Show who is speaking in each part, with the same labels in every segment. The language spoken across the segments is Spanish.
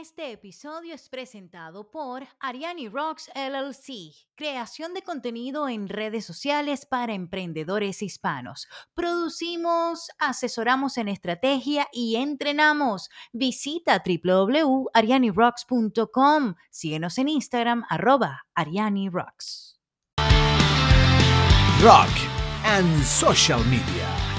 Speaker 1: Este episodio es presentado por Ariani Rocks LLC, creación de contenido en redes sociales para emprendedores hispanos. Producimos, asesoramos en estrategia y entrenamos. Visita www.arianirocks.com. Síguenos en Instagram, arroba Ariani Rocks.
Speaker 2: Rock and Social Media.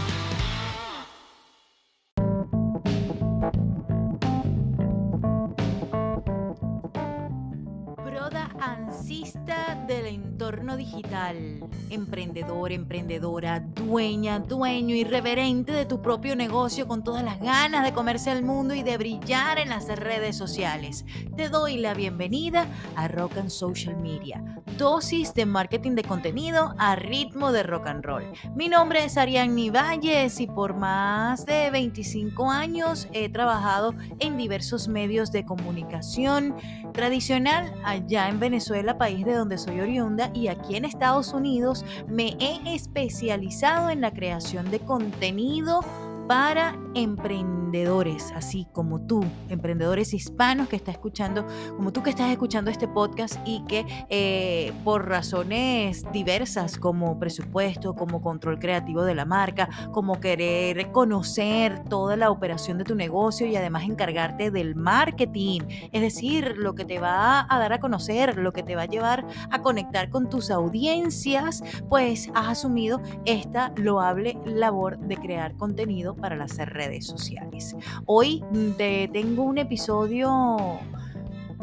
Speaker 1: Digital. Emprendedor, emprendedora, dueña, dueño, irreverente de tu propio negocio con todas las ganas de comerse al mundo y de brillar en las redes sociales. Te doy la bienvenida a Rock and Social Media. Dosis de marketing de contenido a ritmo de rock and roll. Mi nombre es Ariadne Valles y por más de 25 años he trabajado en diversos medios de comunicación tradicional allá en Venezuela, país de donde soy oriunda, y aquí en Estados Unidos me he especializado en la creación de contenido para emprendedores, así como tú, emprendedores hispanos que está escuchando, como tú que estás escuchando este podcast y que eh, por razones diversas como presupuesto, como control creativo de la marca, como querer conocer toda la operación de tu negocio y además encargarte del marketing, es decir, lo que te va a dar a conocer, lo que te va a llevar a conectar con tus audiencias, pues has asumido esta loable labor de crear contenido para las redes sociales. Hoy te tengo un episodio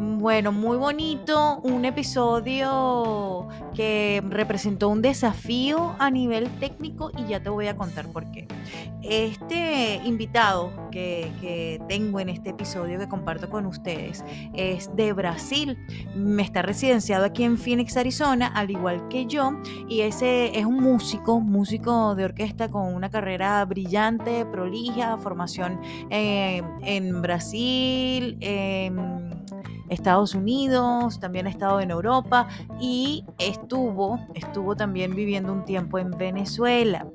Speaker 1: bueno, muy bonito, un episodio que representó un desafío a nivel técnico y ya te voy a contar por qué. Este invitado que, tengo en este episodio que comparto con ustedes es de Brasil, me está residenciado aquí en Phoenix, Arizona, al igual que yo, y ese es un músico, músico de orquesta con una carrera brillante, prolija, formación eh, en Brasil. Estados Unidos, también ha estado en Europa y estuvo, estuvo también viviendo un tiempo en Venezuela.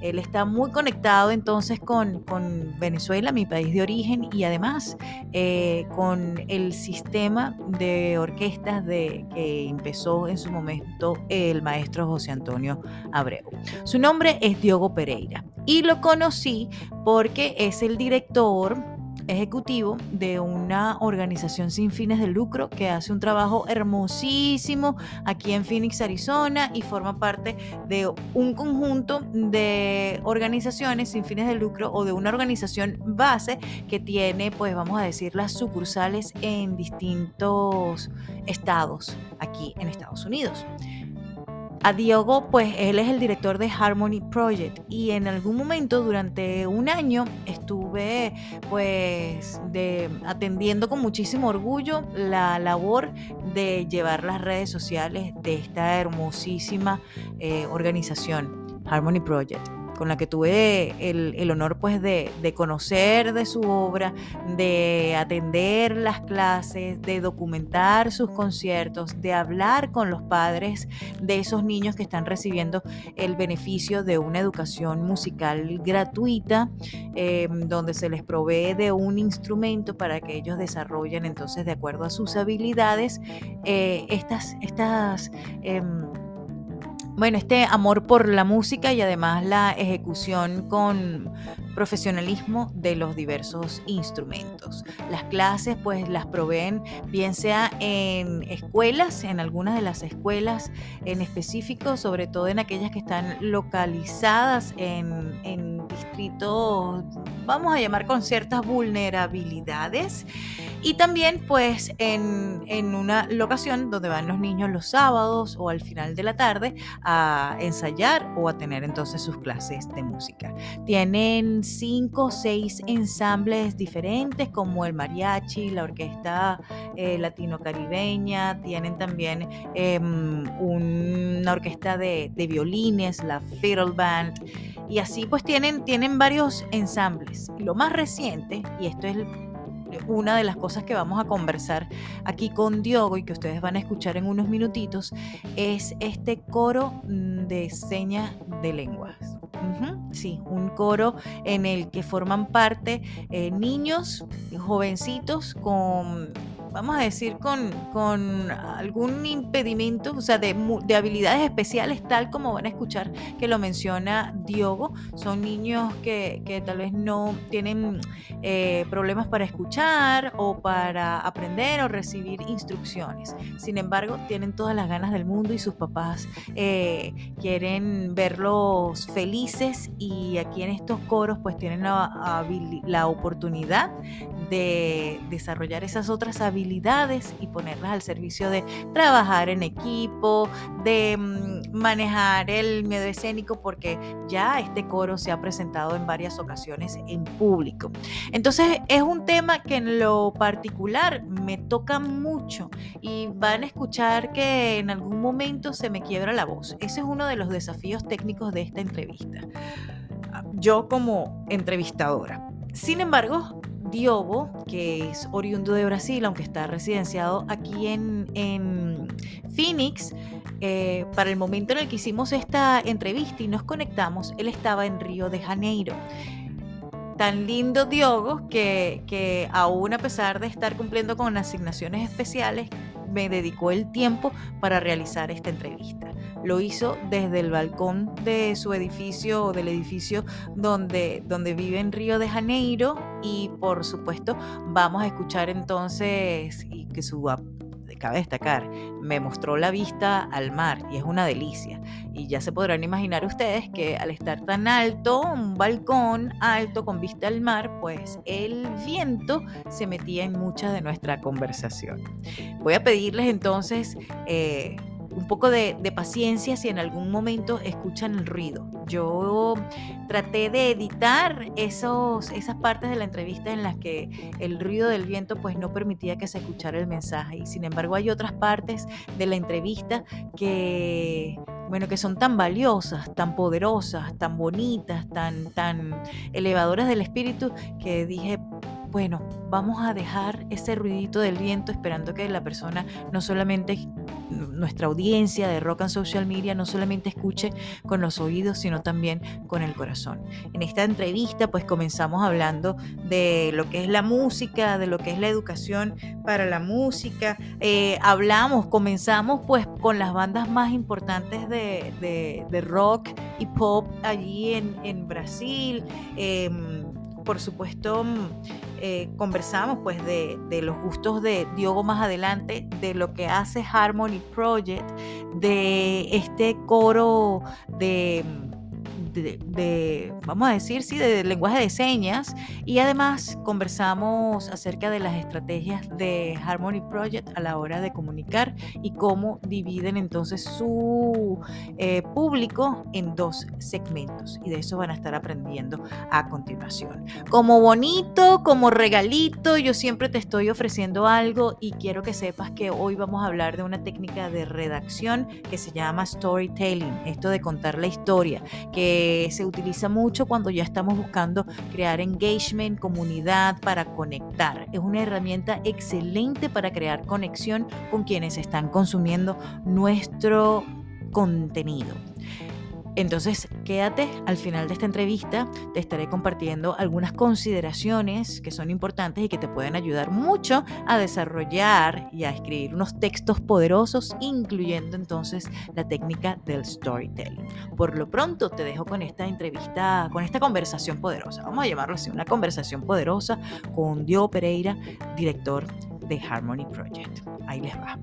Speaker 1: Él está muy conectado entonces con, con Venezuela, mi país de origen, y además eh, con el sistema de orquestas de, que empezó en su momento el maestro José Antonio Abreu. Su nombre es Diogo Pereira y lo conocí porque es el director ejecutivo de una organización sin fines de lucro que hace un trabajo hermosísimo aquí en Phoenix, Arizona y forma parte de un conjunto de organizaciones sin fines de lucro o de una organización base que tiene, pues vamos a decir, las sucursales en distintos estados aquí en Estados Unidos a Diogo, pues él es el director de Harmony Project y en algún momento durante un año estuve pues de, atendiendo con muchísimo orgullo la labor de llevar las redes sociales de esta hermosísima eh, organización, Harmony Project con la que tuve el, honor pues de, conocer de su obra, de atender las clases, de documentar sus conciertos, de hablar con los padres de esos niños que están recibiendo el beneficio de una educación musical gratuita, em, donde se les provee de un instrumento para que ellos desarrollen entonces de acuerdo a sus habilidades eh, estas, estas em, bueno, este amor por la música y además la ejecución con profesionalismo de los diversos instrumentos. Las clases pues las proveen bien sea en escuelas, en algunas de las escuelas en específico, sobre todo en aquellas que están localizadas en, distritos, vamos a llamar con ciertas vulnerabilidades. Y también pues en, en, una locación donde van los niños los sábados o al final de la tarde a ensayar o a tener entonces sus clases de música. Tienen cinco o seis ensambles diferentes como el mariachi, la orquesta eh, latino-caribeña, tienen también em, una orquesta de, de, violines, la Fiddle Band. Y así pues tienen, tienen varios ensambles. Lo más reciente, y esto es una de las cosas que vamos a conversar aquí con Diogo y que ustedes van a escuchar en unos minutitos es este coro mm, de señas de lenguas. sí, un coro en el que forman parte eh, niños, jovencitos con vamos a decir, con, con algún impedimento, o sea, de, de, habilidades especiales, tal como van a escuchar que lo menciona Diogo. Son niños que, que tal vez no tienen eh, problemas para escuchar o para aprender o recibir instrucciones. Sin embargo, tienen todas las ganas del mundo y sus papás eh, quieren verlos felices y aquí en estos coros pues tienen la, la oportunidad de desarrollar esas otras habilidades y ponerlas al servicio de trabajar en equipo, de mm, manejar el miedo escénico, porque ya este coro se ha presentado en varias ocasiones en público. Entonces es un tema que en lo particular me toca mucho y van a escuchar que en algún momento se me quiebra la voz. Ese es uno de los desafíos técnicos de esta entrevista. Yo como entrevistadora. Sin embargo, Diogo, que es oriundo de Brasil, aunque está residenciado aquí en, Phoenix, eh, para el momento en el que hicimos esta entrevista y nos conectamos, él estaba en Río de Janeiro. Tan lindo Diogo que, que aún a pesar de estar cumpliendo con asignaciones especiales, me dedicó el tiempo para realizar esta entrevista. Lo hizo desde el balcón de su edificio o del edificio donde, donde vive en Río de Janeiro y por supuesto vamos a escuchar entonces y que su cabe destacar, me mostró la vista al mar y es una delicia. Y ya se podrán imaginar ustedes que al estar tan alto, un balcón alto con vista al mar, pues el viento se metía en mucha de nuestra conversación. Voy a pedirles entonces... Eh, un poco de, paciencia si en algún momento escuchan el ruido. Yo traté de editar esos, esas partes de la entrevista en las que el ruido del viento pues no permitía que se escuchara el mensaje y sin embargo hay otras partes de la entrevista que bueno, que son tan valiosas, tan poderosas, tan bonitas, tan, tan elevadoras del espíritu, que dije, bueno, vamos a dejar ese ruidito del viento esperando que la persona no solamente nuestra audiencia de Rock and Social Media no solamente escuche con los oídos, sino también con el corazón. En esta entrevista pues comenzamos hablando de lo que es la música, de lo que es la educación para la música. Eh, hablamos, comenzamos pues con las bandas más importantes de, rock y pop allí en, Brasil. Em, por supuesto, eh, conversamos pues de, de, los gustos de Diogo más adelante, de lo que hace Harmony Project, de este coro de de, vamos a decir, sí, de lenguaje de señas y además conversamos acerca de las estrategias de Harmony Project a la hora de comunicar y cómo dividen entonces su eh, público en dos segmentos y de eso van a estar aprendiendo a continuación. Como bonito, como regalito, yo siempre te estoy ofreciendo algo y quiero que sepas que hoy vamos a hablar de una técnica de redacción que se llama storytelling, esto de contar la historia, que se utiliza mucho cuando ya estamos buscando crear engagement, comunidad, para conectar. Es una herramienta excelente para crear conexión con quienes están consumiendo nuestro contenido. Entonces, quédate al final de esta entrevista, te estaré compartiendo algunas consideraciones que son importantes y que te pueden ayudar mucho a desarrollar y a escribir unos textos poderosos, incluyendo entonces la técnica del storytelling. Por lo pronto, te dejo con esta entrevista, con esta conversación poderosa. Vamos a llamarlo así, una conversación poderosa con Dio Pereira, director de Harmony Project. Ahí les va.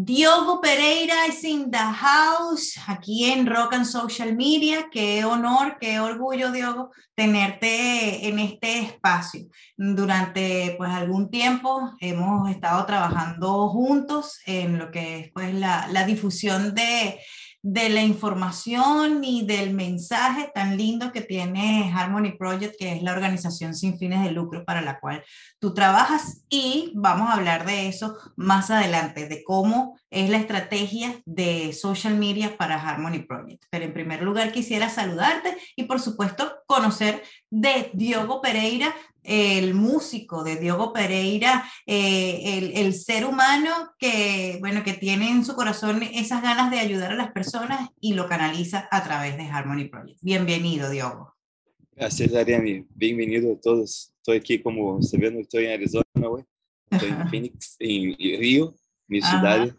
Speaker 1: Diogo Pereira es in the house, aquí en Rock and Social Media. Qué honor, qué orgullo, Diogo, tenerte en este espacio. Durante pues algún tiempo hemos estado trabajando juntos en lo que es pues la, la difusión de de la información y del mensaje tan lindo que tiene Harmony Project, que es la organización sin fines de lucro para la cual tú trabajas. Y vamos a hablar de eso más adelante, de cómo es la estrategia de social media para Harmony Project. Pero en primer lugar quisiera saludarte y por supuesto conocer de Diogo Pereira, el músico de Diogo Pereira, eh, el, ser humano que, bueno, que tiene en su corazón esas ganas de ayudar a las personas y lo canaliza a través de Harmony Project. Bienvenido, Diogo.
Speaker 3: Gracias, Ariane. Bienvenido a todos. Estoy aquí, como se ve, estoy en Arizona. Estoy en Phoenix, en Río, mi ciudad.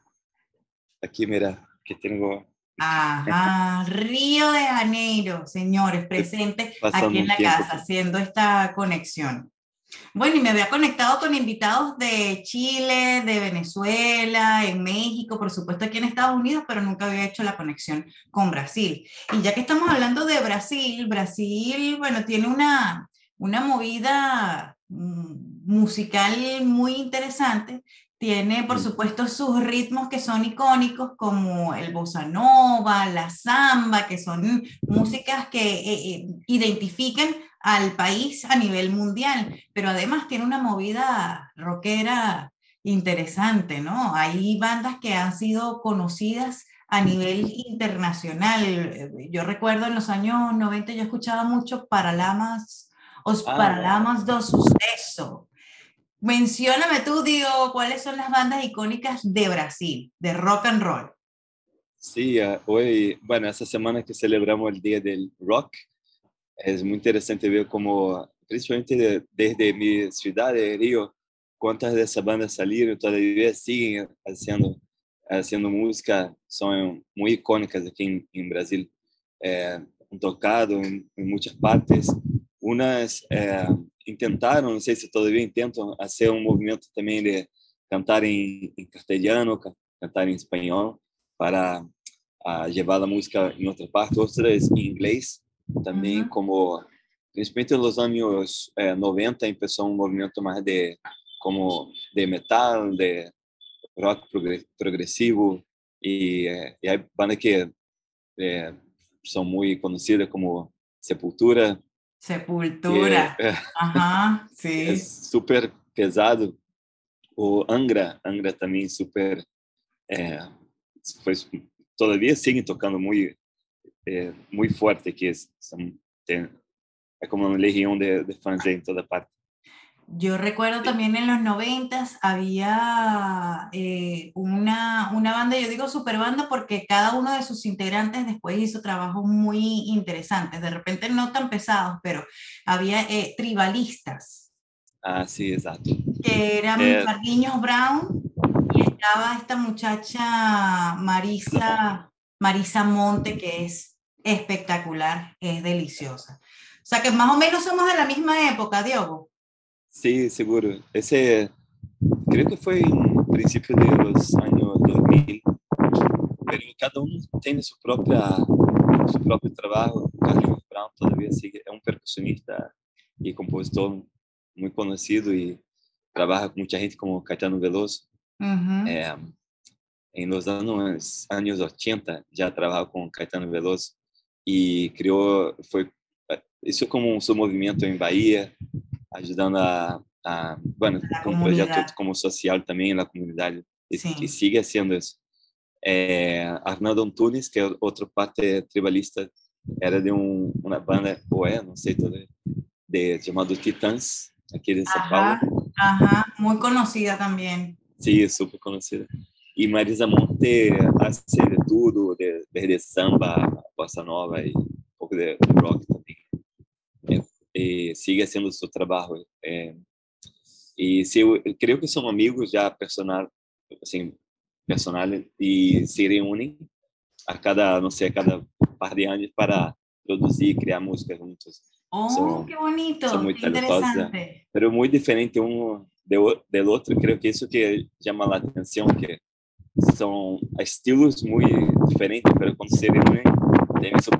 Speaker 3: Aquí, mira, que tengo
Speaker 1: Ajá, Río de Janeiro, señores, presentes aquí en la casa haciendo esta conexión. Bueno, y me había conectado con invitados de Chile, de Venezuela, en México, por supuesto aquí en Estados Unidos, pero nunca había hecho la conexión con Brasil. Y ya que estamos hablando de Brasil, Brasil, bueno, tiene una, una movida mm, musical muy interesante tiene, por supuesto, sus ritmos que son icónicos, como el bossa nova, la samba, que son músicas que eh, eh, identifican al país a nivel mundial, pero además tiene una movida rockera interesante, ¿no? Hay bandas que han sido conocidas a nivel internacional. Yo recuerdo en los años 90 yo escuchaba mucho Paralamas, Os ah, Paralamas do Suceso, Mencióname tú, digo, cuáles son las bandas icónicas de Brasil, de rock and roll.
Speaker 3: Sí, hoy, bueno, esta semana que celebramos el Día del Rock, es muy interesante ver cómo, principalmente desde mi ciudad de Río, cuántas de esas bandas salieron, todavía siguen haciendo, haciendo música, son muy icónicas aquí en, Brasil. Eh, han tocado en, muchas partes. Unas eh, intentaram, não sei se todavia intentam, fazer um movimento também de cantar em, em castelhano, cantar em espanhol, para a, levar a música em outra parte, outras em inglês, também uhum. como, principalmente nos anos é, 90, começou um movimento mais de, como de metal, de rock progressivo, e, é, e aí banda que é, são muito conhecidas como Sepultura,
Speaker 1: Sepultura. É, sim.
Speaker 3: É super pesado. O Angra, Angra também super. É, foi, todavia seguem tocando muito, é, muito forte aqui. São, tem, é como uma legião de, de fãs em toda parte.
Speaker 1: Yo recuerdo también en los noventas había eh, una, una, banda, yo digo super banda porque cada uno de sus integrantes después hizo trabajos muy interesantes, de repente no tan pesados, pero había eh, tribalistas.
Speaker 3: Ah, sí, exacto.
Speaker 1: Que eran eh, Brown y estaba esta muchacha Marisa, Marisa Monte, que es espectacular, es deliciosa. O sea que más o menos somos de la misma época, Diogo.
Speaker 3: Sí, seguro. Ese creo que fue en principio de los años 2000, pero cada uno tiene su propia su propio trabajo. Carlos Brown todavía sigue, es un percusionista y compositor muy conocido y trabaja con mucha gente como Caetano Veloso. eh, en los años, años 80 ya trabajó con Caetano Veloso y creó, fue, hizo como su movimiento en Bahía, ajudando a, a bueno, com um projeto como social também na comunidade e, e sigue sendo isso. É, Arnaldo Antunes, que é outra parte tribalista, era de um, uma banda, ou é, não sei, de, chamado Titãs, aqui de São Paulo.
Speaker 1: Aham, muito conhecida também.
Speaker 3: Sim, super conhecida. E Marisa Monte hace de tudo, de, desde samba, bossa nova e um pouco de rock também. Eh, sigue haciendo su trabajo. Eh, y sí, creo que son amigos ya personal, assim, personal y se reúnen a cada, no sé, a cada par de años para producir y crear música juntos.
Speaker 1: Oh, son, qué bonito, son muy qué interesante.
Speaker 3: Pero muy diferente uno de, del otro. Creo que eso que llama la atención, que son estilos muy diferentes, pero cuando se reúnen, tienen su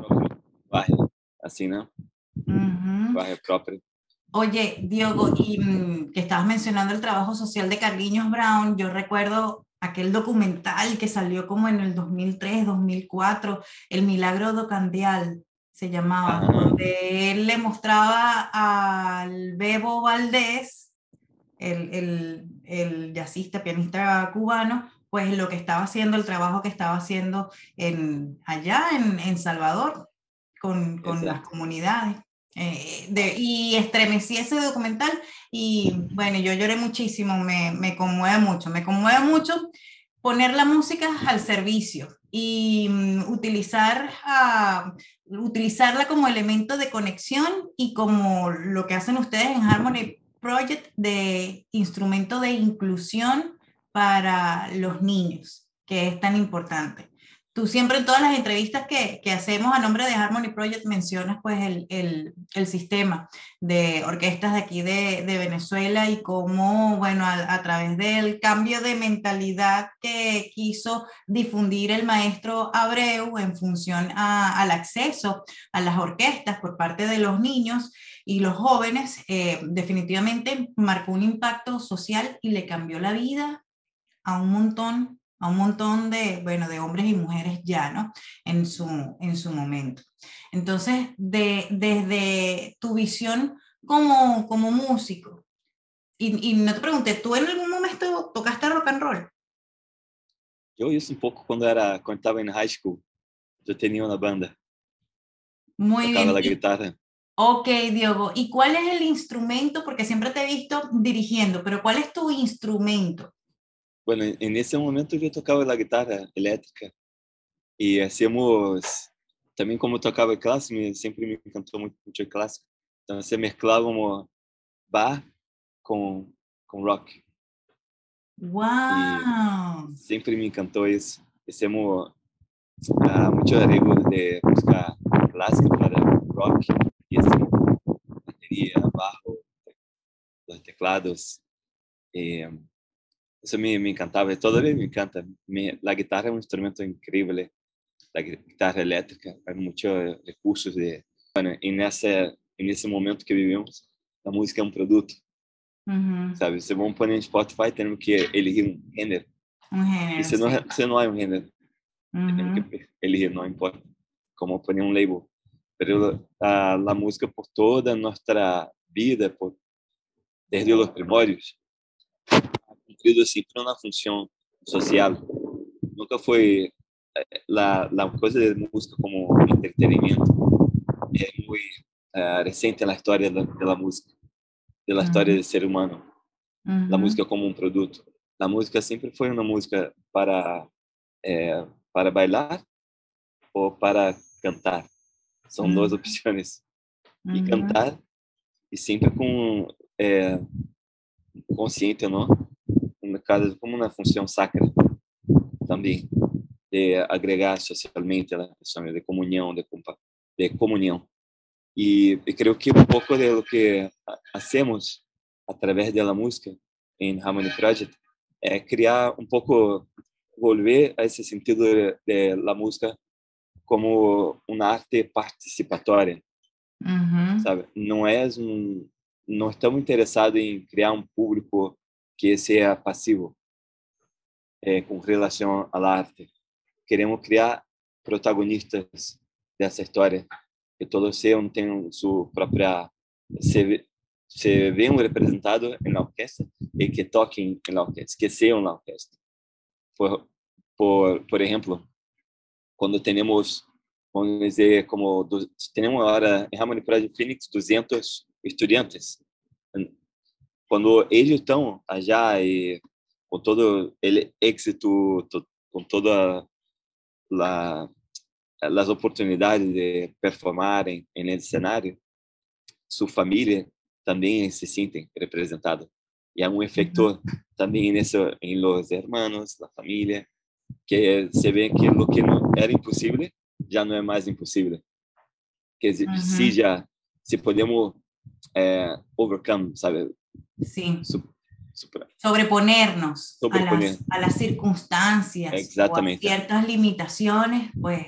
Speaker 1: Oye, Diogo, y mm, que estabas mencionando el trabajo social de Carliños Brown, yo recuerdo aquel documental que salió como en el 2003, 2004, El Milagro do Candial, se llamaba, donde él le mostraba al Bebo Valdés, el, el, el jazzista, pianista cubano, pues lo que estaba haciendo, el trabajo que estaba haciendo en, allá en, en Salvador con, con las comunidades. Eh, y estremecí ese documental y bueno, yo lloré muchísimo, me, me conmueve mucho, me conmueve mucho poner la música al servicio y um, utilizar, uh, utilizarla como elemento de conexión y como lo que hacen ustedes en Harmony Project de instrumento de inclusión para los niños, que es tan importante. Tú siempre en todas las entrevistas que, que hacemos a nombre de Harmony Project mencionas pues el, el, sistema de orquestas de aquí de, Venezuela y cómo, bueno, a, través del cambio de mentalidad que quiso difundir el maestro Abreu en función al acceso a las orquestas por parte de los niños y los jóvenes, eh, definitivamente marcó un impacto social y le cambió la vida a un montón a un montón de, bueno, de hombres y mujeres ya, ¿no? En su, en su momento. Entonces, de, desde tu visión como, como músico, y, y, no te pregunté, ¿tú en algún momento tocaste rock and roll?
Speaker 3: Yo hice un poco cuando, era, cuando estaba en high school. Yo tenía una banda.
Speaker 1: Muy
Speaker 3: tocaba
Speaker 1: bien.
Speaker 3: la guitarra.
Speaker 1: Ok, Diogo. ¿Y cuál es el instrumento? Porque siempre te he visto dirigiendo, pero ¿cuál es tu instrumento?
Speaker 3: Bueno, en ese momento yo tocaba la guitarra eléctrica y hacíamos, también como tocaba clásico, siempre me encantó mucho el clásico. Entonces mezclábamos bar con, con rock.
Speaker 1: ¡Wow!
Speaker 3: Y siempre me encantó eso. Hacemos uh, muchos arreglos de música clásica para rock y hacemos batería, bajo, los teclados. Y, eso me, me encantaba, todavía me encanta. Me, la guitarra es un instrumento increíble, la guitarra eléctrica, hay muchos recursos de... Bueno, en ese, en ese momento que vivimos, la música es un producto,
Speaker 1: Ujú,
Speaker 3: sabe? Se vamos poner en Spotify, tenemos que elegir un género.
Speaker 1: Un género.
Speaker 3: Y si no,
Speaker 1: sí.
Speaker 3: si no hay un género, tenemos
Speaker 1: Ujú,
Speaker 3: que elegir, no importa cómo poner un label. Pero la, la música por toda nuestra vida, por, desde los primorios, ha cumplido siempre una función social. Nunca fue eh, la, la cosa de música como entretenimiento. Es muy eh, reciente en la historia de, de la música, de la historia
Speaker 1: Ujú.
Speaker 3: del ser humano. La
Speaker 1: ujú,
Speaker 3: música como un producto. La música siempre fue una música para, eh, para bailar o para cantar. Son dos
Speaker 1: Ujú.
Speaker 3: opciones. Y
Speaker 1: ujú,
Speaker 3: cantar, y siempre con eh, consciente, ¿no? Una- cada- como una función sacra también, de agregar socialmente a las personas, de comunión, de, compa- de comunión. Y, y creo que un poco de lo que ha- hacemos a través de la música en Harmony Project es crear un poco, volver a ese sentido de, de la música como una arte participatória,
Speaker 1: ujú,
Speaker 3: sabe? Não é um, não estamos interessados em criar um público que seja passivo eh, com relação à arte. Queremos criar protagonistas dessa história, que todos sejam tenham sua própria se, se vejam representados na orquestra e que toquem na orquestra, que sejam na orquestra. Por, por, por exemplo, quando temos, vamos dizer, como du- temos agora em Harmony Project Phoenix 200 estudantes. Quando eles estão já e com todo ele êxito, to- com toda la, as oportunidades de performarem em el cenário, sua família também se sentem representada. E há um efeito também nesse em los hermanos, la família, que se vê que o que não era impossível já não é mais impossível. Que se-
Speaker 1: Uhum.
Speaker 3: se já se podemos é, overcome, sabe,
Speaker 1: Sí. Sobreponernos a las, a las circunstancias
Speaker 3: Exactamente.
Speaker 1: o a ciertas limitaciones, pues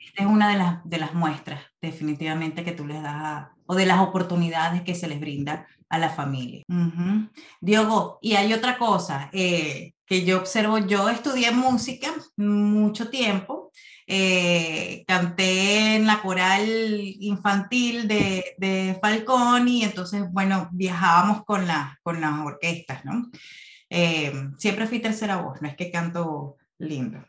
Speaker 1: esta es una de las, de las muestras definitivamente que tú les das a- o de las oportunidades que se les brinda a la familia. Ujú. Diogo, y hay otra cosa eh, que yo observo, yo estudié música mucho tiempo, eh, canté en la coral infantil de, de Falcón y entonces, bueno, viajábamos con, con las orquestas, ¿no? Eh, siempre fui tercera voz, no es que canto lindo.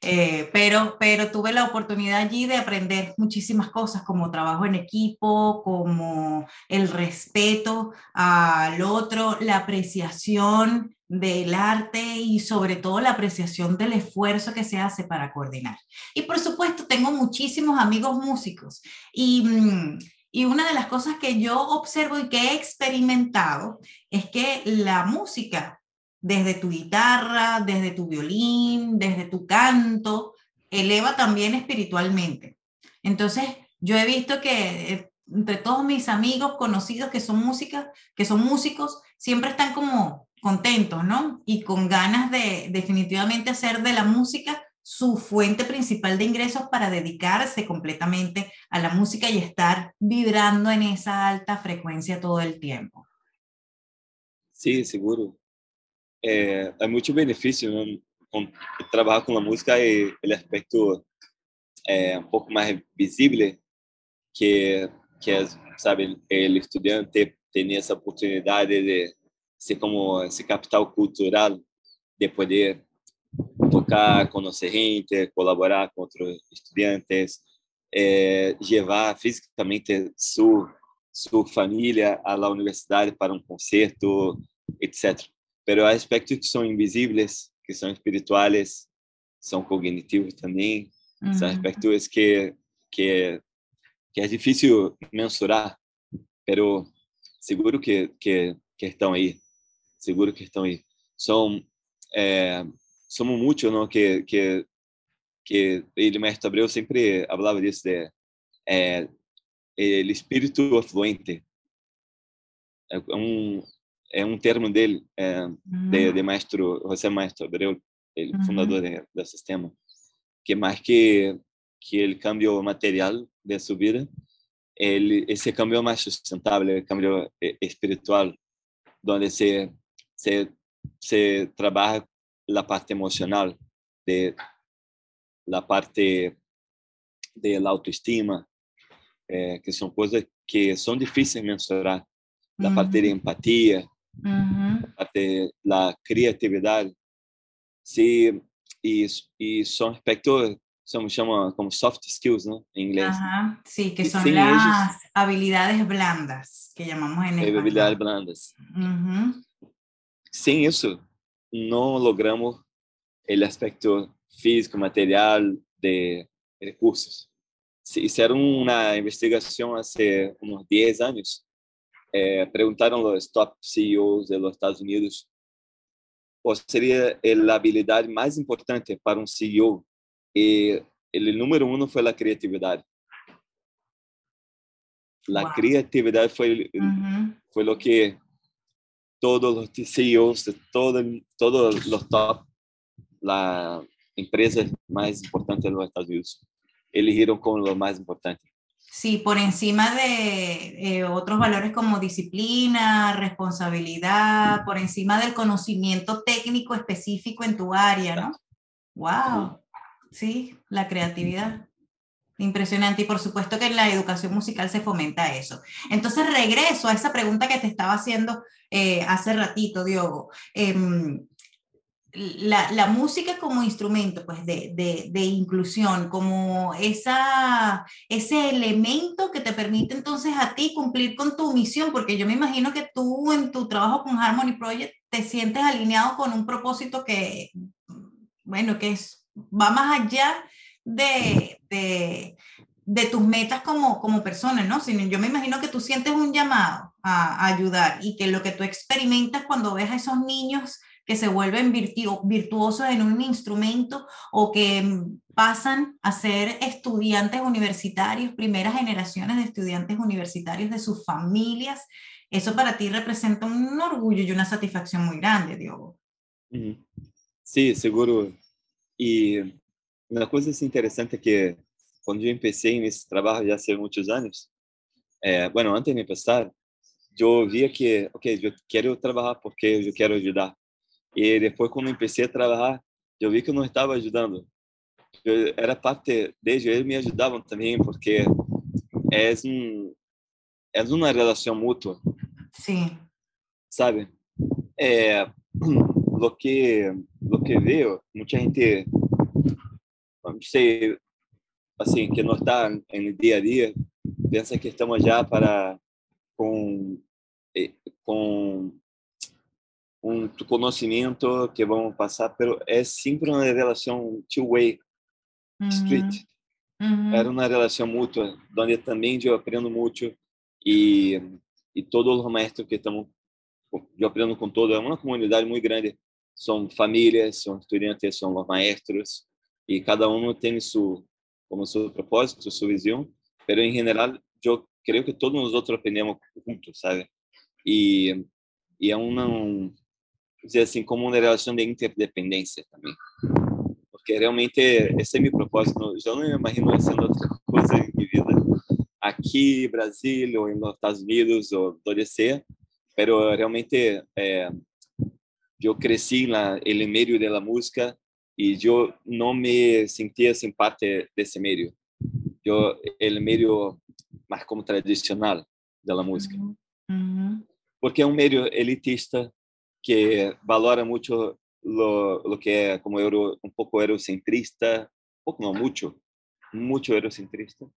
Speaker 1: Eh, pero, pero tuve la oportunidad allí de aprender muchísimas cosas como trabajo en equipo, como el respeto al otro, la apreciación del arte y sobre todo la apreciación del esfuerzo que se hace para coordinar. Y por supuesto, tengo muchísimos amigos músicos y... Mm, y una de las cosas que yo observo y que he experimentado es que la música desde tu guitarra, desde tu violín, desde tu canto, eleva también espiritualmente. Entonces, yo he visto que eh, entre todos mis amigos conocidos que son músicas, que son músicos, siempre están como contentos, ¿no? Y con ganas de definitivamente hacer de la música su fuente principal de ingresos para dedicarse completamente a la música y estar vibrando en esa alta frecuencia todo el tiempo.
Speaker 3: Sí, seguro. É, é muito benefício né, com, trabalhar com a música e o aspecto é um pouco mais visível que que é, sabe o estudante ter essa oportunidade de ser como esse capital cultural de poder tocar, conhecer gente, colaborar com outros estudantes, é, levar fisicamente sua sua família à universidade para um concerto, etc pero há aspectos que são invisíveis, que são espirituais, são cognitivos também, uhum. são aspectos que que que é difícil mensurar, pero seguro que que que estão aí, seguro que estão aí. São é, somos muitos, não que que que ele mestre Abreu sempre falava disso de é, o espírito afluente é um é um termo dele, é, de, hum. de maestro, José Maestro Abreu, ele uhum. fundador do sistema, que mais que que ele cambio material de sua vida, ele esse cambio mais sustentável, o cambio espiritual, onde se se se trabalha a parte emocional de a parte de la autoestima, é, que são coisas que são difíceis de mensurar, da uhum. parte de empatia, uhum. até a criatividade, se e, e são aspectos se chama como soft skills, ¿no? En inglés.
Speaker 1: Ajá, sí, que son las ellos, habilidades blandas que llamamos en español.
Speaker 3: Habilidades blandas. Uhum. Sem isso, não logramos o aspecto físico, material de recursos. Fizeram uma investigação há uns 10 anos eh, preguntaron los top CEOs de los Estados Unidos cuál sería la habilidad más importante para un CEO. Y el número uno fue la creatividad. La wow. creatividad fue, uh -huh. fue lo que todos los CEOs todo, todos los top, la empresa más importante de los Estados Unidos, eligieron como lo más importante.
Speaker 1: Sí, por encima de eh, otros valores como disciplina, responsabilidad, por encima del conocimiento técnico específico en tu área, ¿no? ¡Wow! Sí, la creatividad. Impresionante. Y por supuesto que en la educación musical se fomenta eso. Entonces regreso a esa pregunta que te estaba haciendo eh, hace ratito, Diogo. Em, la, la, música como instrumento pues, de, de, inclusión, como esa, ese elemento que te permite entonces a ti cumplir con tu misión, porque yo me imagino que tú en tu trabajo con Harmony Project te sientes alineado con un propósito que, bueno, que es, va más allá de, de, de tus metas como, como persona, ¿no? Sino yo me imagino que tú sientes un llamado a, a ayudar y que lo que tú experimentas cuando ves a esos niños que se vuelven virtuosos en un instrumento o que mm, pasan a ser estudiantes universitarios, primeras generaciones de estudiantes universitarios de sus familias. Eso para ti representa un orgullo y una satisfacción muy grande, Diogo.
Speaker 3: Sí, seguro. Y una cosa es interesante que cuando yo empecé en ese trabajo ya hace muchos años, eh, bueno, antes de empezar, yo vi que, ok, yo quiero trabajar porque yo quiero ayudar. E depois, quando comecei a trabalhar, eu vi que eu não estava ajudando. Eu era parte deles, eles me ajudavam também, porque é, um, é uma relação mútua.
Speaker 1: Sim.
Speaker 3: Sabe? É, lo que, lo que veo, muita gente vamos dizer, assim, que não está no dia a dia, pensa que estamos já para com com um conhecimento que vamos passar, pero é sempre uma relação two-way street.
Speaker 1: Uhum.
Speaker 3: Era uma relação mútua, onde também eu aprendo muito e e todos os maestros que estamos eu aprendo com todo, é uma comunidade muito grande, são famílias, são estudantes, são os maestros e cada um tem su como seu propósito, sua visão, pero em geral eu creio que todos nós outros aprendemos juntos, sabe? E e é uma um, dizer assim como uma relação de interdependência também. Porque realmente esse é meu propósito. Eu não me imagino fazendo outra coisa em minha vida. Aqui Brasil ou nos Estados Unidos ou onde seja pero realmente eh, eu cresci na meio da música e eu não me sentia sem parte desse meio. Eu el meio mais como tradicional da música.
Speaker 1: Uhum. Uhum.
Speaker 3: porque é um meio elitista que valora muito lo, lo que é como euro, um pouco eurocentrista, pouco não, muito, muito eurocentrista.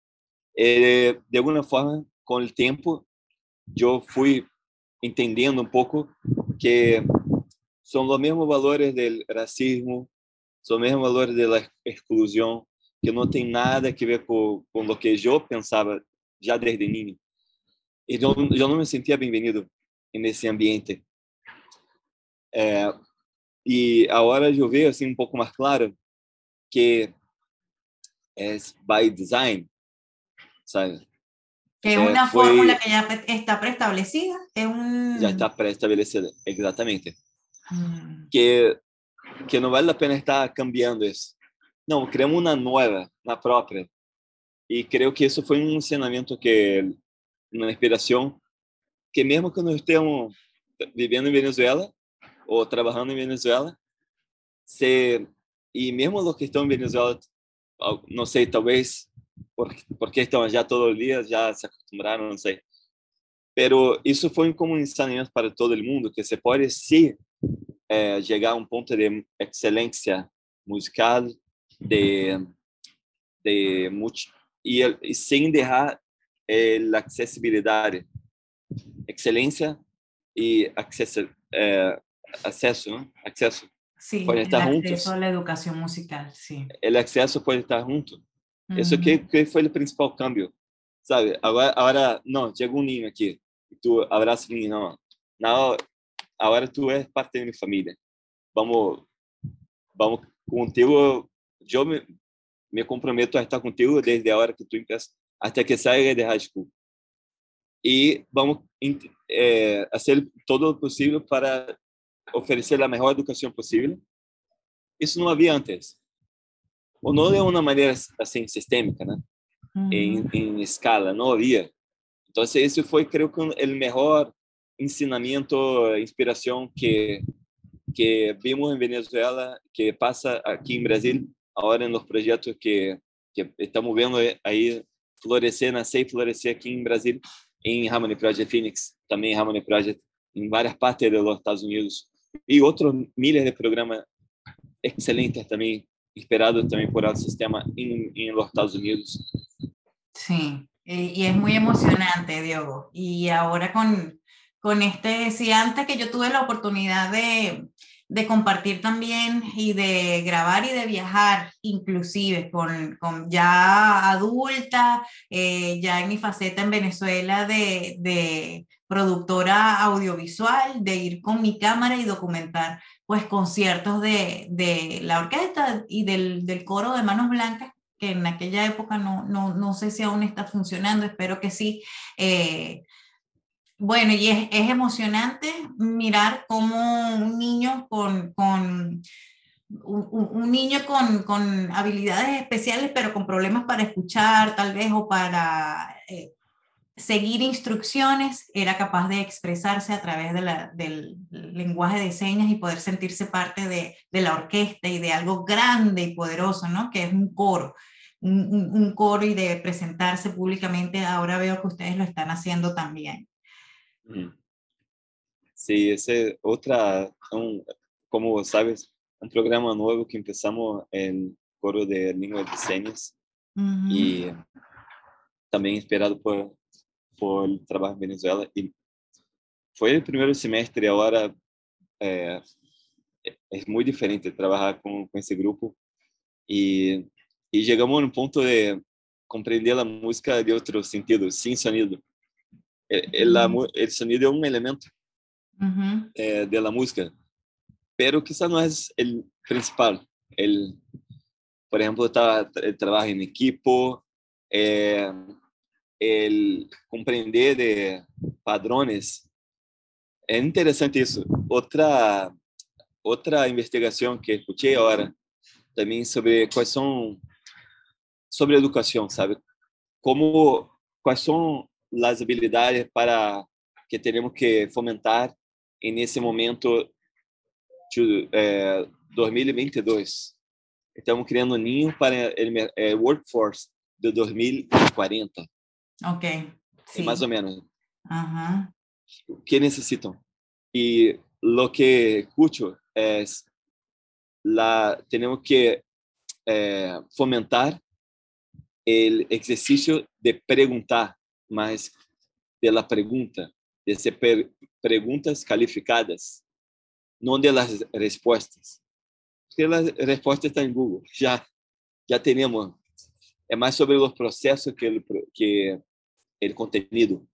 Speaker 3: E, de alguma forma, com o tempo, eu fui entendendo um pouco que são os mesmos valores do racismo, são os mesmos valores da exclusão, que não tem nada a ver com, com o que eu pensava já desde niño. E eu, eu não me sentia bem-vindo nesse ambiente. É, e agora eu vejo assim um pouco mais claro que é by design, sabe?
Speaker 1: Que es una
Speaker 3: fue-
Speaker 1: fórmula que ya está preestablecida. Es un...
Speaker 3: Já está pré-estabelecida, exatamente.
Speaker 1: Mm,
Speaker 3: Que que não vale a pena estar cambiando isso. Não, criamos uma nova, na própria. E creio que isso foi um ensinamento que, uma inspiração, que mesmo que nós estejamos vivendo em Venezuela ou trabalhando em Venezuela, se e mesmo os que estão em Venezuela, al- não sei, talvez por, porque estão já todo o dia, já se acostumbraram, não sei. Pero isso foi como um ensinamento para todo o mundo que se pode se eh, chegar a um ponto de excelência musical, de de multi, e, e sem deixar eh, a acessibilidade, excelência e acesso, eh, acesso, né? acesso.
Speaker 1: Sí,
Speaker 3: Pueden
Speaker 1: el
Speaker 3: estar
Speaker 1: acceso
Speaker 3: juntos.
Speaker 1: a la educación musical, sí.
Speaker 3: Ele acesso pode estar junto. Isso que, que foi o principal câmbio, sabe? Agora, agora não, chega um ninho aqui, tu abraça o ninho, não. Não, agora tu és parte da minha família. Vamos, vamos contigo. Eu me, me comprometo a estar contigo desde a hora que tu empieza até que saia de high school. E vamos int- eh, fazer todo o possível para oferecer a melhor educação possível. Isso não havia antes. Ou não de uma maneira assim sistêmica, né?
Speaker 1: Ujú.
Speaker 3: em, em escala, não havia. Então, esse foi, creio que, o melhor ensinamento, inspiração que que vimos em Venezuela, que passa aqui em Brasil, agora nos projetos que que estamos vendo aí florescer, nascer e florescer aqui em Brasil, em Harmony Project Phoenix, também Harmony Project em várias partes dos Estados Unidos e outros milhas de programas excelentes também, esperados também por el sistema em, em los Estados Unidos.
Speaker 1: Sí, y es muy emocionante, Diogo. Y ahora con, con este, sí, antes que yo tuve la oportunidad de, de compartir también y de grabar y de viajar, inclusive con, con ya adulta, eh, ya en mi faceta en Venezuela de, de productora audiovisual, de ir con mi cámara y documentar pues conciertos de, de la orquesta y del, del coro de Manos Blancas que en aquella época no, no, no sé si aún está funcionando, espero que sí. Eh, bueno, y es, emocionante mirar cómo un niño con, con un, un, niño con, con, habilidades especiales, pero con problemas para escuchar tal vez o para eh, seguir instrucciones, era capaz de expresarse a través de la, del lenguaje de señas y poder sentirse parte de, de, la orquesta y de algo grande y poderoso, ¿no? Que es un coro, un, coro y de presentarse públicamente. Ahora veo que ustedes lo están haciendo también.
Speaker 3: Sí, ese es otra, un, como sabes, un programa nuevo que empezamos en coro de língua de señas y también inspirado por, por el trabajo en Venezuela. Y fue el primer semestre, ahora eh, es muy diferente trabajar con, con ese grupo y, y llegamos a un punto de comprender la música de otro sentido, sin sonido. El, el, el sonido es un elemento eh, de la música, pero quizá no es el principal. El, por ejemplo, está el trabajo en equipo, eh, el comprender de padrones. Es interesante eso. Otra, otra investigación que escuché ahora también sobre cuáles son, sobre educación, ¿sabe? Cómo, cuáles son las habilidades para que tenemos que fomentar en ese momento de, eh, 2022. Estamos creando niños para el, mer- el workforce de 2040,
Speaker 1: Ok. Sí.
Speaker 3: más o menos.
Speaker 1: Ajá.
Speaker 3: ¿Qué necesitan? Y lo que escucho es, la, tenemos que eh, fomentar el ejercicio de preguntar más de la pregunta, de hacer per- preguntas calificadas, no de las respuestas. Porque las respuestas están en Google, ya, ya tenemos. Es más sobre los procesos que el, pro- que el contenido.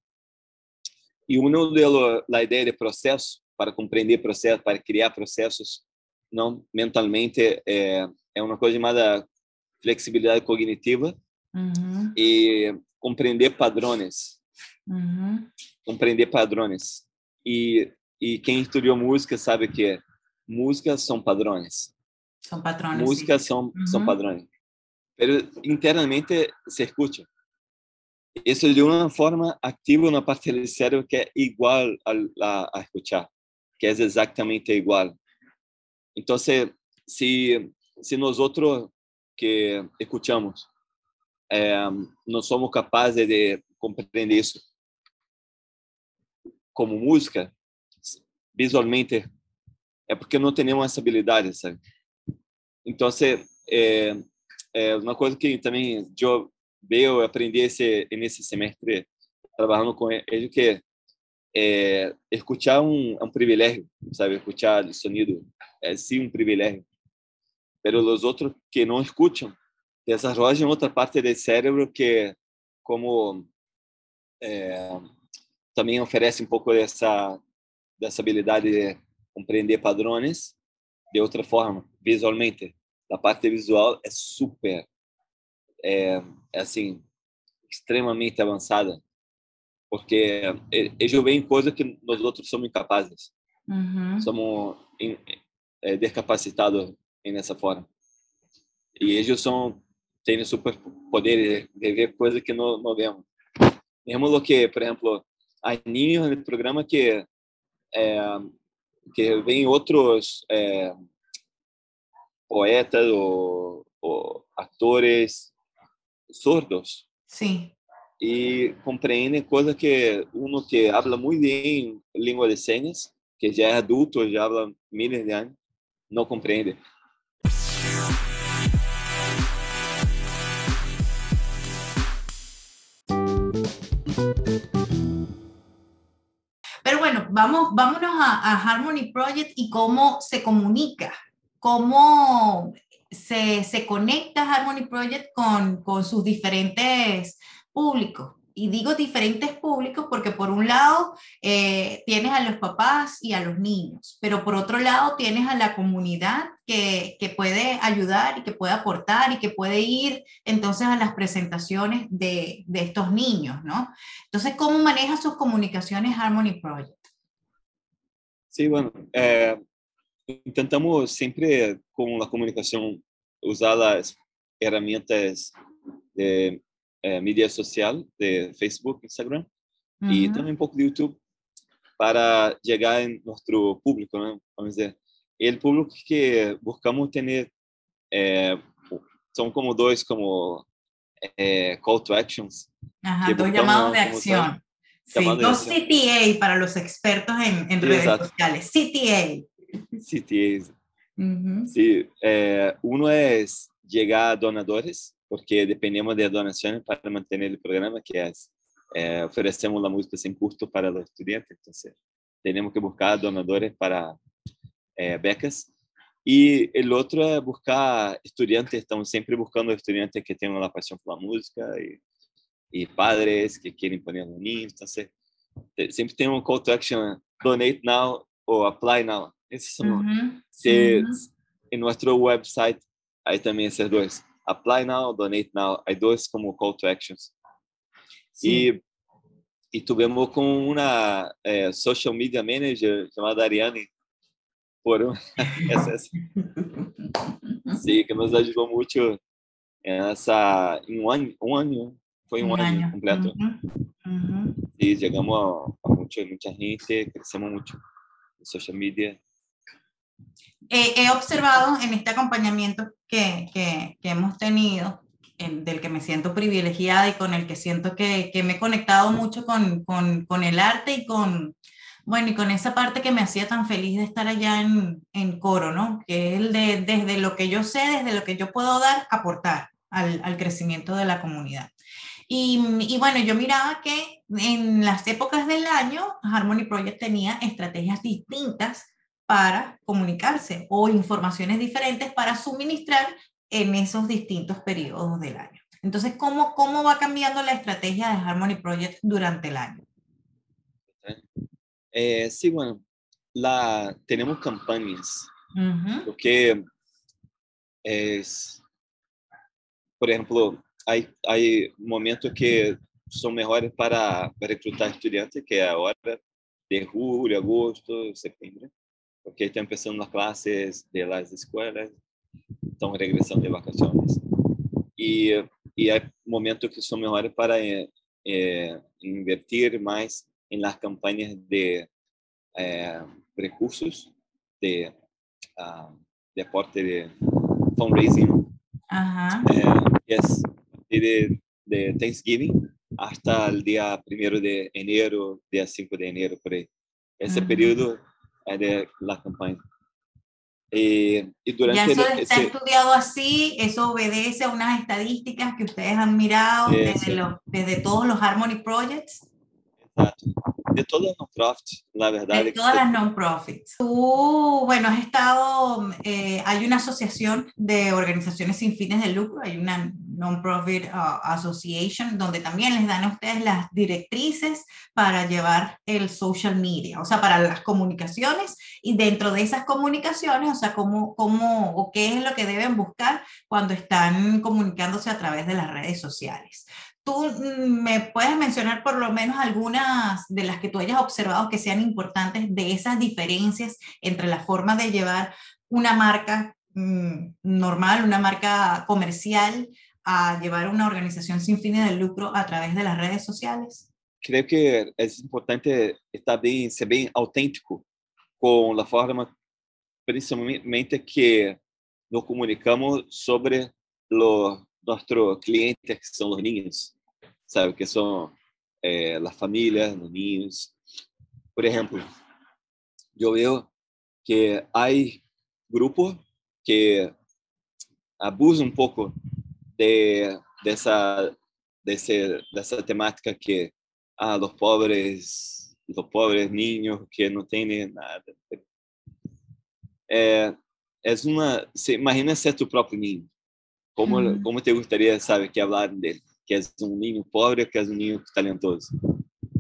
Speaker 3: E uma de lo, la ideia de processo para compreender processos, para criar processos, não mentalmente é, é uma coisa chamada flexibilidade cognitiva
Speaker 1: Ujú.
Speaker 3: e compreender padrões,
Speaker 1: Ujú.
Speaker 3: compreender padrões. E e quem estudou música sabe que músicas são padrões,
Speaker 1: patrones. sí.
Speaker 3: músicas são são
Speaker 1: Uhum.
Speaker 3: padrões. Pero internamente se escuta. Isso de uma forma ativa na parte do cérebro que é igual a, a, a escuchar, que é exatamente igual. Então, se se nós outros que escutamos eh, não somos capazes de compreender isso como música, visualmente, é porque não temos essa habilidade, sabe? Então, é, é uma coisa que também eu veio aprender esse nesse semestre trabalhando com ele que é, escutar um, é um privilégio, sabe? Escutar o sonido é sim um privilégio. Pero os outros que não escutam desenvolvem outra parte do cérebro que, como é, também oferece um pouco dessa dessa habilidade de compreender padrões de outra forma, visualmente. A parte visual é super, é, é assim, extremamente avançada, porque eles veem coisas que nós outros somos incapazes,
Speaker 1: Ujú.
Speaker 3: somos in, é, descapacitados nessa forma. E eles são têm super poder de ver coisas que não, não vemos. Mesmo que, por exemplo, há niños no programa que é, que vem outros é, poetas ou, ou atores sordos
Speaker 1: Sí.
Speaker 3: e compreendem coisas que uno que habla muito bem língua de señas, que já é adulto, já habla miles de anos, não compreende.
Speaker 1: Pero bueno, vamos, vámonos a, a Harmony Project y cómo se comunica, cómo se, se conecta Harmony Project con, con sus diferentes públicos. Y digo diferentes públicos porque por un lado eh, tienes a los papás y a los niños, pero por otro lado tienes a la comunidad que, que puede ayudar y que puede aportar y que puede ir entonces a las presentaciones de, de estos niños, ¿no? Entonces, ¿cómo maneja sus comunicaciones Harmony Project?
Speaker 3: Sí, bueno, eh, intentamos siempre con la comunicación usar las herramientas de eh, mídia social, de Facebook, Instagram, uh -huh. y también un poco de YouTube, para llegar en nuestro público, ¿no? vamos a decir. El público que buscamos tener eh, son como dos como eh, call to actions.
Speaker 1: Ajá, dos llamados de acción. Sí, dos CTA para los expertos en, en redes sociales. CTA.
Speaker 3: CTA. Uh -huh. Sí, eh, uno es llegar a donadores, porque dependemos de donaciones para mantener el programa, que es, eh, ofrecemos la música sin costo para los estudiantes, entonces tenemos que buscar donadores para eh, becas. Y el otro es buscar estudiantes, estamos siempre buscando estudiantes que tengan la pasión por la música y, y padres que quieren poner los niños, entonces siempre tenemos un call to action, donate now o apply now. Esos son,
Speaker 1: Ujú,
Speaker 3: se,
Speaker 1: ujú.
Speaker 3: en nuestro website hay también esos dos. Apply now, donate now. Hay dos como call to actions.
Speaker 1: Sí.
Speaker 3: Y, y tuvimos con una eh, social media manager llamada Ariane, por un, essa- essa- sí, que nos ayudó mucho en esa, en un año, un año, fue un,
Speaker 1: Un
Speaker 3: año,
Speaker 1: año.
Speaker 3: completo.
Speaker 1: Ujú, ujú.
Speaker 3: Y llegamos a, a mucho, mucha gente, crecemos mucho en social media.
Speaker 1: He observado en este acompañamiento que, que, que hemos tenido, en- del que me siento privilegiada y con el que siento que, que me he conectado mucho con, con, con el arte y con, bueno, y con esa parte que me hacía tan feliz de estar allá en, en coro, ¿no? Que es el de desde lo que yo sé, desde lo que yo puedo dar, aportar al, al crecimiento de la comunidad. Y, y bueno, yo miraba que en las épocas del año, Harmony Project tenía estrategias distintas para comunicarse o informaciones diferentes para suministrar en esos distintos periodos del año. Entonces, ¿cómo, cómo va cambiando la estrategia de Harmony Project durante el año?
Speaker 3: Eh, sí, bueno, la, tenemos campañas,
Speaker 1: Ujú,
Speaker 3: porque es, por ejemplo, hay, hay momentos que son mejores para reclutar estudiantes, que ahora de julio, agosto, septiembre, porque están empezando las clases de las escuelas, están regresando de vacaciones. Y, y hay momentos que son mejores para eh, eh, invertir más en las campañas de eh, recursos, de, ah, de aporte de fundraising,
Speaker 1: Ajá.
Speaker 3: eh, es de, de Thanksgiving hasta el día primero de enero, día 5 de enero, por ahí. Ese
Speaker 1: Ujú.
Speaker 3: periodo es de la campaña. Eh, y
Speaker 1: Ya
Speaker 3: durante
Speaker 1: eso
Speaker 3: el-
Speaker 1: está
Speaker 3: ese-
Speaker 1: estudiado así, eso obedece a unas estadísticas que ustedes han mirado desde, los- desde todos los Harmony Projects.
Speaker 3: Exacto. De todas las non-profits, la verdad.
Speaker 1: De todas las non-profits. Tú, bueno, has estado, eh, hay una asociación de organizaciones sin fines de lucro, hay una non-profit uh, association donde también les dan a ustedes las directrices para llevar el social media, o sea, para las comunicaciones y dentro de esas comunicaciones, o sea, cómo, cómo o qué es lo que deben buscar cuando están comunicándose a través de las redes sociales. ¿Tú mm, me puedes mencionar por lo menos algunas de las que tú hayas observado que sean importantes de esas diferencias entre la forma de llevar una marca mm, normal, una marca comercial, a llevar una organización sin fines de lucro a través de las redes sociales?
Speaker 3: creo que es importante estar bien, ser bien auténtico con la forma, principalmente que nos comunicamos sobre los nuestros clientes, que son los niños, ¿sabe? Que son eh, las los niños. Por ejemplo, yo veo que hay grupos que abusan un poco de, de, esa, de, ese, de esa temática que ah, los pobres, los pobres niños que no tienen nada. Eh, es una, se, imagina ser tu propio niño. ¿Cómo,
Speaker 1: Ujú.
Speaker 3: ¿Cómo te gustaría saber que hablar de él? Que es un niño pobre, que es un niño talentoso.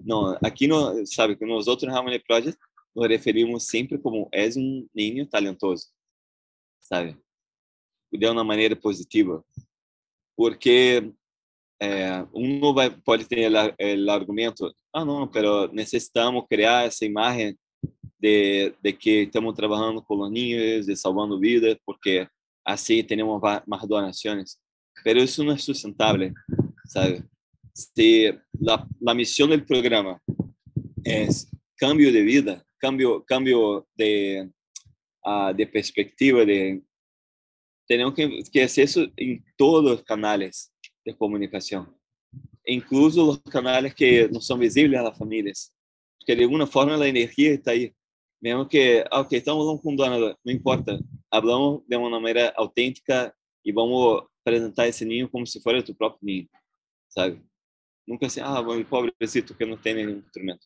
Speaker 3: No, aquí no, sabe que nosotros en Harmony Project nos referimos siempre como es un niño talentoso, sabe? De uma maneira positiva, porque é, um vai, pode ter o argumento, ah, não, pero necessitamos criar essa imagem de, de que estamos trabalhando com os niños, de salvando vidas, porque assim temos mais donações. Pero isso não é sustentável, sabe? Se la, misión del programa es cambio de vida, cambio, cambio de, uh, de perspectiva, de, tenemos que, que hacer eso en todos los canales de comunicación, incluso los canales que no son visibles a las familias, porque de alguna forma la energía está ahí. Mesmo que, ok, estamos com um donador, não importa, hablamos de uma maneira autêntica, e vamos apresentar esse ninho como se fosse tu próprio ninho, sabe? Nunca assim, ah, o pobrecito que não tem nenhum instrumento.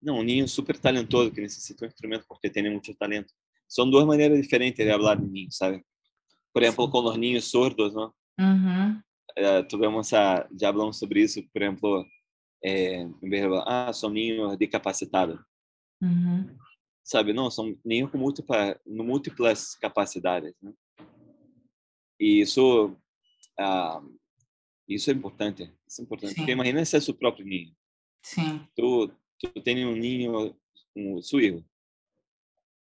Speaker 3: Não, um ninho super talentoso que necessita um instrumento porque tem muito talento. São duas maneiras diferentes de falar de ninho, sabe? Por exemplo, com os ninhos sordos, não?
Speaker 1: Uhum.
Speaker 3: Uh, tivemos a, já falamos sobre isso, por exemplo, é, ah, são ninhos discapacitados.
Speaker 1: Uhum.
Speaker 3: Sabe, não, são ninhos com múltipla, múltiplas capacidades, né? E isso, ah, isso é importante, isso é importante. Porque imagina se é seu próprio ninho.
Speaker 1: Sim.
Speaker 3: Tu, tu tem um ninho um, filho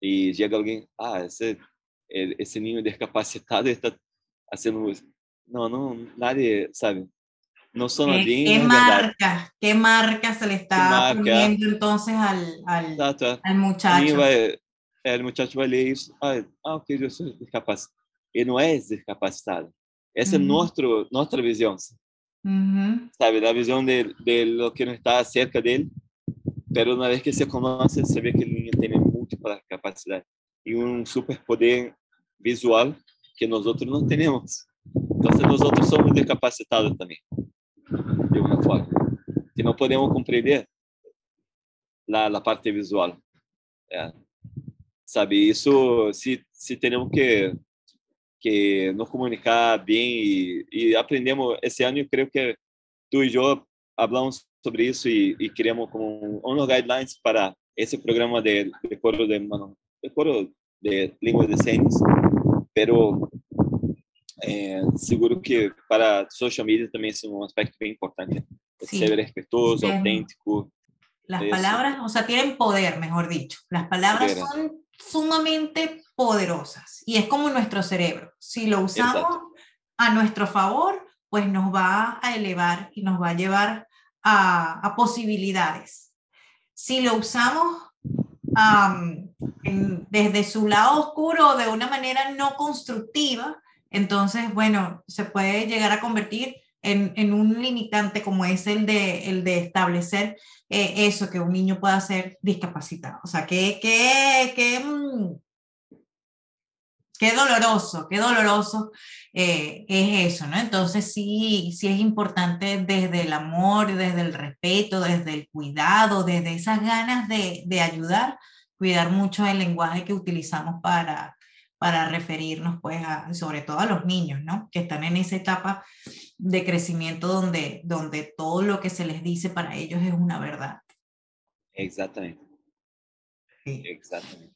Speaker 3: e chega alguém, ah, esse, esse ninho discapacitado está sendo no, no, nadie sabe. No son
Speaker 1: ¿Qué, ¿Qué marca, qué marca se le está poniendo entonces al, al, al muchacho?
Speaker 3: Vai, el muchacho vai ler isso, ah, ah ok, eu sou discapacitado. Ele não é discapacitado. Essa uhum. é nosso, nossa visão.
Speaker 1: Uhum.
Speaker 3: Sabe, da visão de, de lo que não está cerca dele. Pero uma vez que você conhece, você vê que ele tem múltipla capacidade e um superpoder visual que não temos. Então, nós outros somos discapacitados também, de uma forma, que não podemos compreender na, na parte visual. É. Sabe, isso, se, se que, que nos comunicar bem e, e aprendemos, esse ano eu creio que tu e eu falamos sobre isso e, e como uns guidelines para esse programa de, de coro de, de coro de língua de señas, pero é, seguro que para social media também é um aspecto bem importante. Sí. Ser respetuoso, sí. auténtico.
Speaker 1: Las palabras, o sea, tienen poder, mejor dicho. Las palabras son sumamente poderosas y es como nuestro cerebro. Si lo usamos Exacto. a nuestro favor, pues nos va a elevar y nos va a llevar a, a posibilidades. Si lo usamos um, en, desde su lado oscuro de una manera no constructiva, entonces, bueno, se puede llegar a convertir en, en un limitante como es el de, el de establecer eh, eso, que un niño pueda ser discapacitado. O sea, que, que, que, mm, qué doloroso, qué doloroso eh, es eso, ¿no? Entonces sí, sí es importante desde el amor, desde el respeto, desde el cuidado, desde esas ganas de, de ayudar, cuidar mucho el lenguaje que utilizamos para, para referirnos pues a, sobre todo a los niños, ¿no? Que están en esa etapa de crecimiento donde, donde todo lo que se les dice para ellos es una verdad.
Speaker 3: Exactamente. Sí. Exactamente.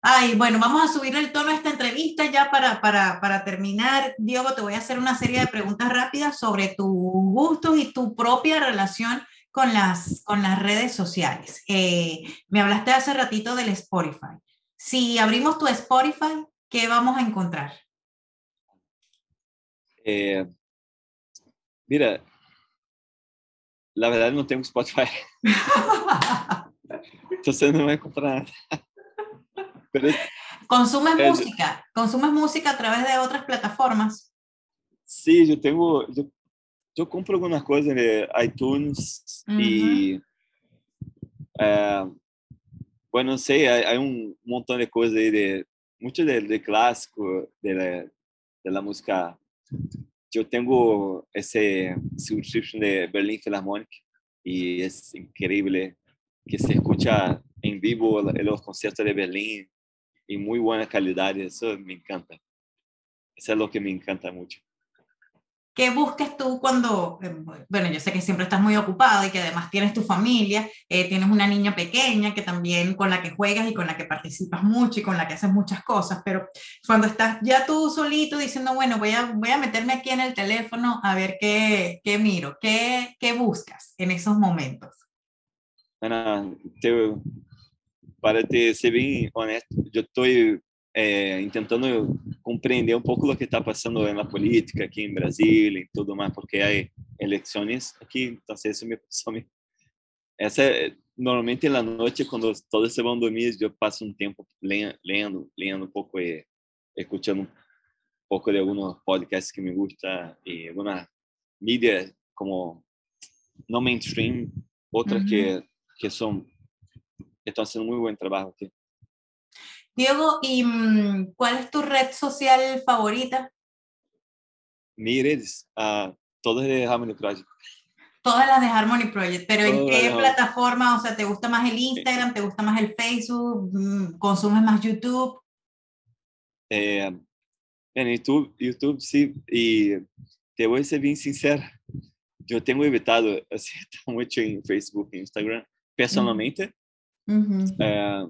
Speaker 1: Ay, bueno, vamos a subir el tono a esta entrevista ya para, para, para terminar. Diego, te voy a hacer una serie de preguntas rápidas sobre tus gustos y tu propia relación con las, con las redes sociales. Eh, me hablaste hace ratito del Spotify. Si abrimos tu Spotify, ¿qué vamos a encontrar?
Speaker 3: Eh, mira, la verdad no tengo Spotify. Entonces no voy a encontrar nada.
Speaker 1: Pero ¿Consumes música? ¿Consumes música a través de otras plataformas?
Speaker 3: Sí, yo tengo, yo, yo compro algunas cosas de iTunes uh -huh. y Bueno, sei, há um montão de coisas aí, de, muito de, de clássico, de, de la música. Eu tenho esse subscription de Berlin Philharmonic e é incrível que se escuta em vivo os concertos de Berlim em muito boa qualidade. Isso me encanta. Isso é o que me encanta muito.
Speaker 1: ¿Qué buscas tú cuando, eh, bueno, yo sé que siempre estás muy ocupado y que además tienes tu familia, eh, tienes una niña pequeña que también con la que juegas y con la que participas mucho y con la que haces muchas cosas, pero cuando estás ya tú solito diciendo, bueno, voy a, voy a meterme aquí en el teléfono a ver qué, qué miro, qué, qué buscas en esos momentos.
Speaker 3: Ana, te, para te ser bien honesto, yo estoy é, tentando compreender um pouco do que está passando na política aqui em Brasília e tudo mais, porque há eleições aqui, então isso me, me essa é, normalmente na noite quando todos se vão dormir eu passo um tempo lendo lendo um pouco e escutando um pouco de alguns podcasts que me gusta e alguma mídia como no mainstream outras uhum. que que são que estão fazendo muito bom trabalho aqui
Speaker 1: Diego, ¿y mm, cuál es tu red social favorita?
Speaker 3: mis redes, a todas de Harmony Project.
Speaker 1: Todas las de Harmony Project, pero ¿en
Speaker 3: Todas
Speaker 1: qué
Speaker 3: las-
Speaker 1: plataforma? O sea, ¿te gusta más el Instagram? ¿Te gusta más el Facebook? Mm, ¿Consumes más YouTube?
Speaker 3: É, no YouTube, YouTube sim, e te vou ser bem sincero, eu tenho evitado estar muito em Facebook e Instagram, pessoalmente,
Speaker 1: Ujú.
Speaker 3: é,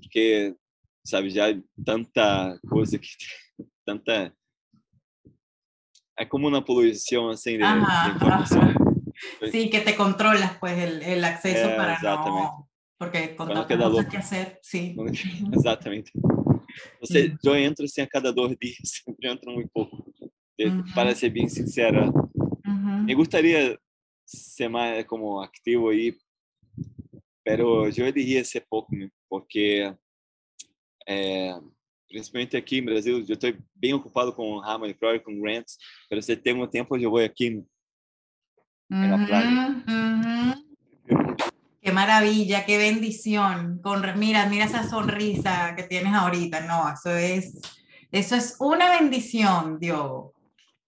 Speaker 3: porque, sabe, já tanta coisa que tanta é como uma poluição assim de,
Speaker 1: Ajá,
Speaker 3: de informação.
Speaker 1: Sí, que te controlas pues el, el acceso
Speaker 3: Eh,
Speaker 1: para
Speaker 3: exactamente.
Speaker 1: no... Porque tantas
Speaker 3: quedar
Speaker 1: cosas
Speaker 3: loco.
Speaker 1: que.
Speaker 3: Não-
Speaker 1: Ujú.
Speaker 3: Exatamente. Você,
Speaker 1: Hum.
Speaker 3: eu entro assim a cada dois dias, sempre entro muito pouco.
Speaker 1: Uhum.
Speaker 3: Para ser bem sincera,
Speaker 1: Ujú.
Speaker 3: Me gustaría ser más como activo ahí, pero yo elegiría ser poco, né? Porque eh, principalmente aqui em Brasil, eu estou bem ocupado com Harmony Project, com grants, pero se tenho tempo eu vou aqui. la playa.
Speaker 1: Ujú, ujú. Qué maravilla, qué bendición. Con, mira, mira esa sonrisa que tienes ahorita. No, eso es, eso es una bendición, Dios.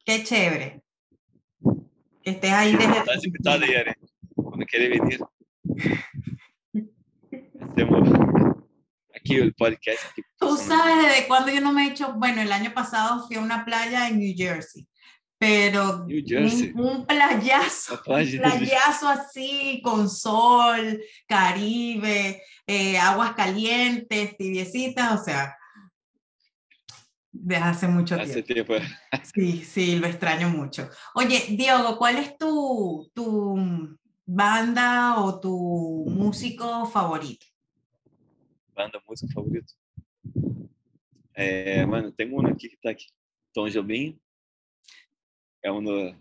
Speaker 1: Qué chévere. Que estés ahí desde
Speaker 3: Estás aí, Eren, quando querer venir. Hacemos aqui o podcast.
Speaker 1: Tú sabes desde cuándo yo no me he hecho, bueno, el año pasado fui a una playa en New Jersey, pero
Speaker 3: New Jersey.
Speaker 1: un, un playazo,
Speaker 3: playa
Speaker 1: un playazo así, con sol, Caribe, eh, aguas calientes, tibiecitas, o sea, desde hace mucho
Speaker 3: Hace
Speaker 1: tiempo.
Speaker 3: tempo.
Speaker 1: Sí, sí, lo extraño mucho. Oye, Diogo, ¿cuál es tu, tu banda o tu músico favorito?
Speaker 3: Banda, música favorito. É, mano, tem um aqui que tá aqui. Tom Jobim. É um do,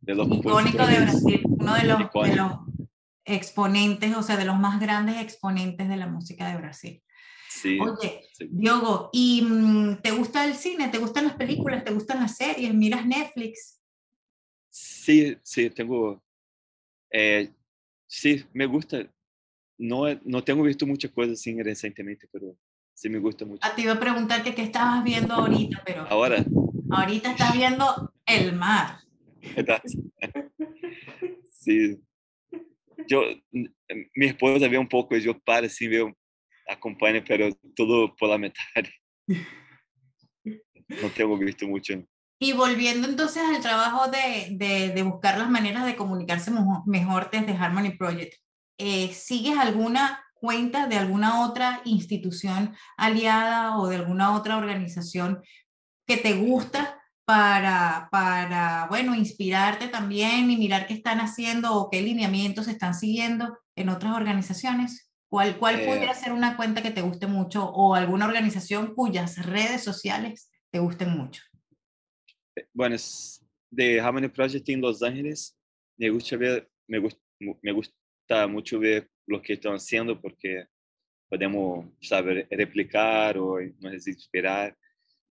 Speaker 3: de los
Speaker 1: icónico de
Speaker 3: compositores.
Speaker 1: Brasil, uno de los, de
Speaker 3: Icónico.
Speaker 1: los exponentes, o sea, de los más grandes exponentes de la música de Brasil.
Speaker 3: Sí,
Speaker 1: Oye,
Speaker 3: sí.
Speaker 1: Diogo, ¿y mm, te gusta el cine? ¿Te gustan las películas? ¿Te gustan las series? ¿Miras Netflix?
Speaker 3: Sí, sí, tengo. É, sí, me gusta. No, no tengo visto muchas cosas así recientemente, pero sí me gusta mucho.
Speaker 1: Ah, te iba a preguntar que qué estabas viendo ahorita, pero
Speaker 3: Ahora,
Speaker 1: ahorita estás viendo El Mar.
Speaker 3: ¿verdad? Sí. Yo, mi esposa ve un poco, yo paro así, veo, acompaño, pero todo por la metade. No tengo visto mucho.
Speaker 1: Y volviendo entonces al trabajo de, de, de buscar las maneras de comunicarse mejor desde Harmony Project, eh, ¿sigues alguna cuenta de alguna otra institución aliada o de alguna otra organización que te gusta para, para, bueno, inspirarte también y mirar qué están haciendo o qué lineamientos están siguiendo en otras organizaciones? ¿Cuál, cuál
Speaker 3: Eh,
Speaker 1: pudiera ser una cuenta que te guste mucho o alguna organización cuyas redes sociales te gusten mucho?
Speaker 3: Bueno, es de Harmony Project en Los Ángeles, me gusta ver, me gusta, me gusta mucho ver lo que están haciendo porque podemos saber replicar o nos inspirar.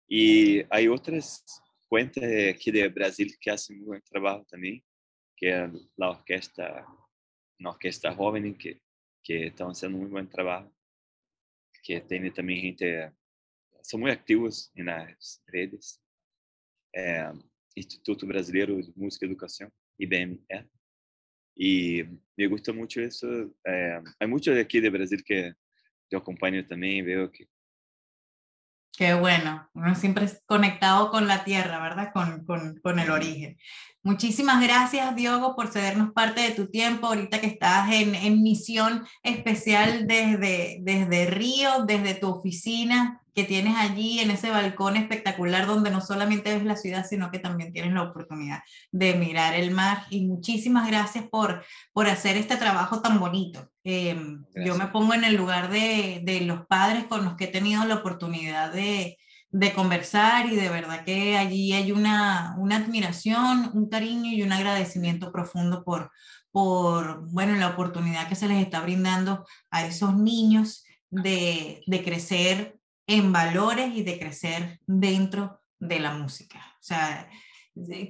Speaker 3: Y hay otras cuentas de aquí de Brasil que hacen muy buen trabajo también, que es la orquesta, una orquesta joven que, que están haciendo muy buen trabajo, que tiene también gente, son muy activos en las redes. É, Instituto Brasileiro de Música e Educação, IBME. E me gusta muito isso. É, há muito aqui de Brasil que eu acompanho também, veo que
Speaker 1: Qué bueno, uno siempre es conectado con la tierra, ¿verdad? Con, con, con el origen. Muchísimas gracias, Diogo, por cedernos parte de tu tiempo, ahorita que estás en, en misión especial desde, desde Río, desde tu oficina que tienes allí en ese balcón espectacular donde no solamente ves la ciudad, sino que también tienes la oportunidad de mirar el mar. Y muchísimas gracias por, por hacer este trabajo tan bonito. Eh, yo me pongo en el lugar de, de los padres con los que he tenido la oportunidad de, de conversar y de verdad que allí hay una, una admiración, un cariño y un agradecimiento profundo por, por, bueno, la oportunidad que se les está brindando a esos niños de, de crecer en valores y de crecer dentro de la música. O sea,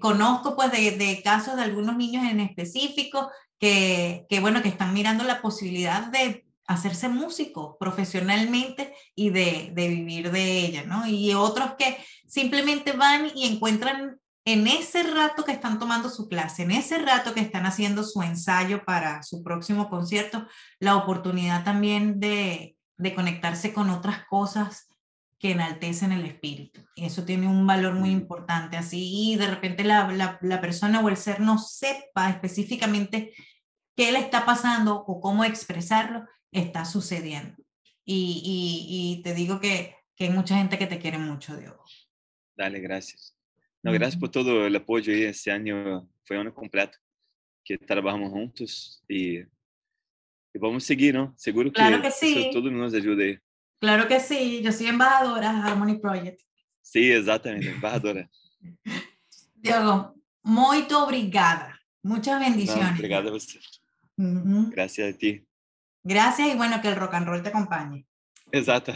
Speaker 1: conozco pues de, de casos de algunos niños en específico que, que, bueno, que están mirando la posibilidad de
Speaker 4: hacerse músico profesionalmente y de, de vivir de ella, ¿no? Y otros que simplemente van y encuentran en ese rato que están tomando su clase, en ese rato que están haciendo su ensayo para su próximo concierto, la oportunidad también de, de conectarse con otras cosas que enaltecen el espíritu. Y eso tiene un valor muy importante. Así de repente la, la, la, persona o el ser no sepa específicamente qué le está pasando o cómo expresarlo, está sucediendo. Y, y, y te digo que, que, hay mucha gente que te quiere mucho, Diego.
Speaker 3: Dale, gracias. No, gracias por todo el apoyo y este año fue un año completo que trabajamos juntos y, y vamos a seguir, ¿no? Seguro que,
Speaker 4: claro que sí.
Speaker 3: todo nos ayude.
Speaker 4: Claro que sí, yo soy embajadora de Harmony Project.
Speaker 3: Sí, exactamente, embajadora.
Speaker 4: Diego, muy obrigada. Muchas bendiciones.
Speaker 3: No, obrigado a usted. Uh -huh. Gracias a ti.
Speaker 4: Gracias y bueno, que el rock and roll te acompañe.
Speaker 3: Exacto.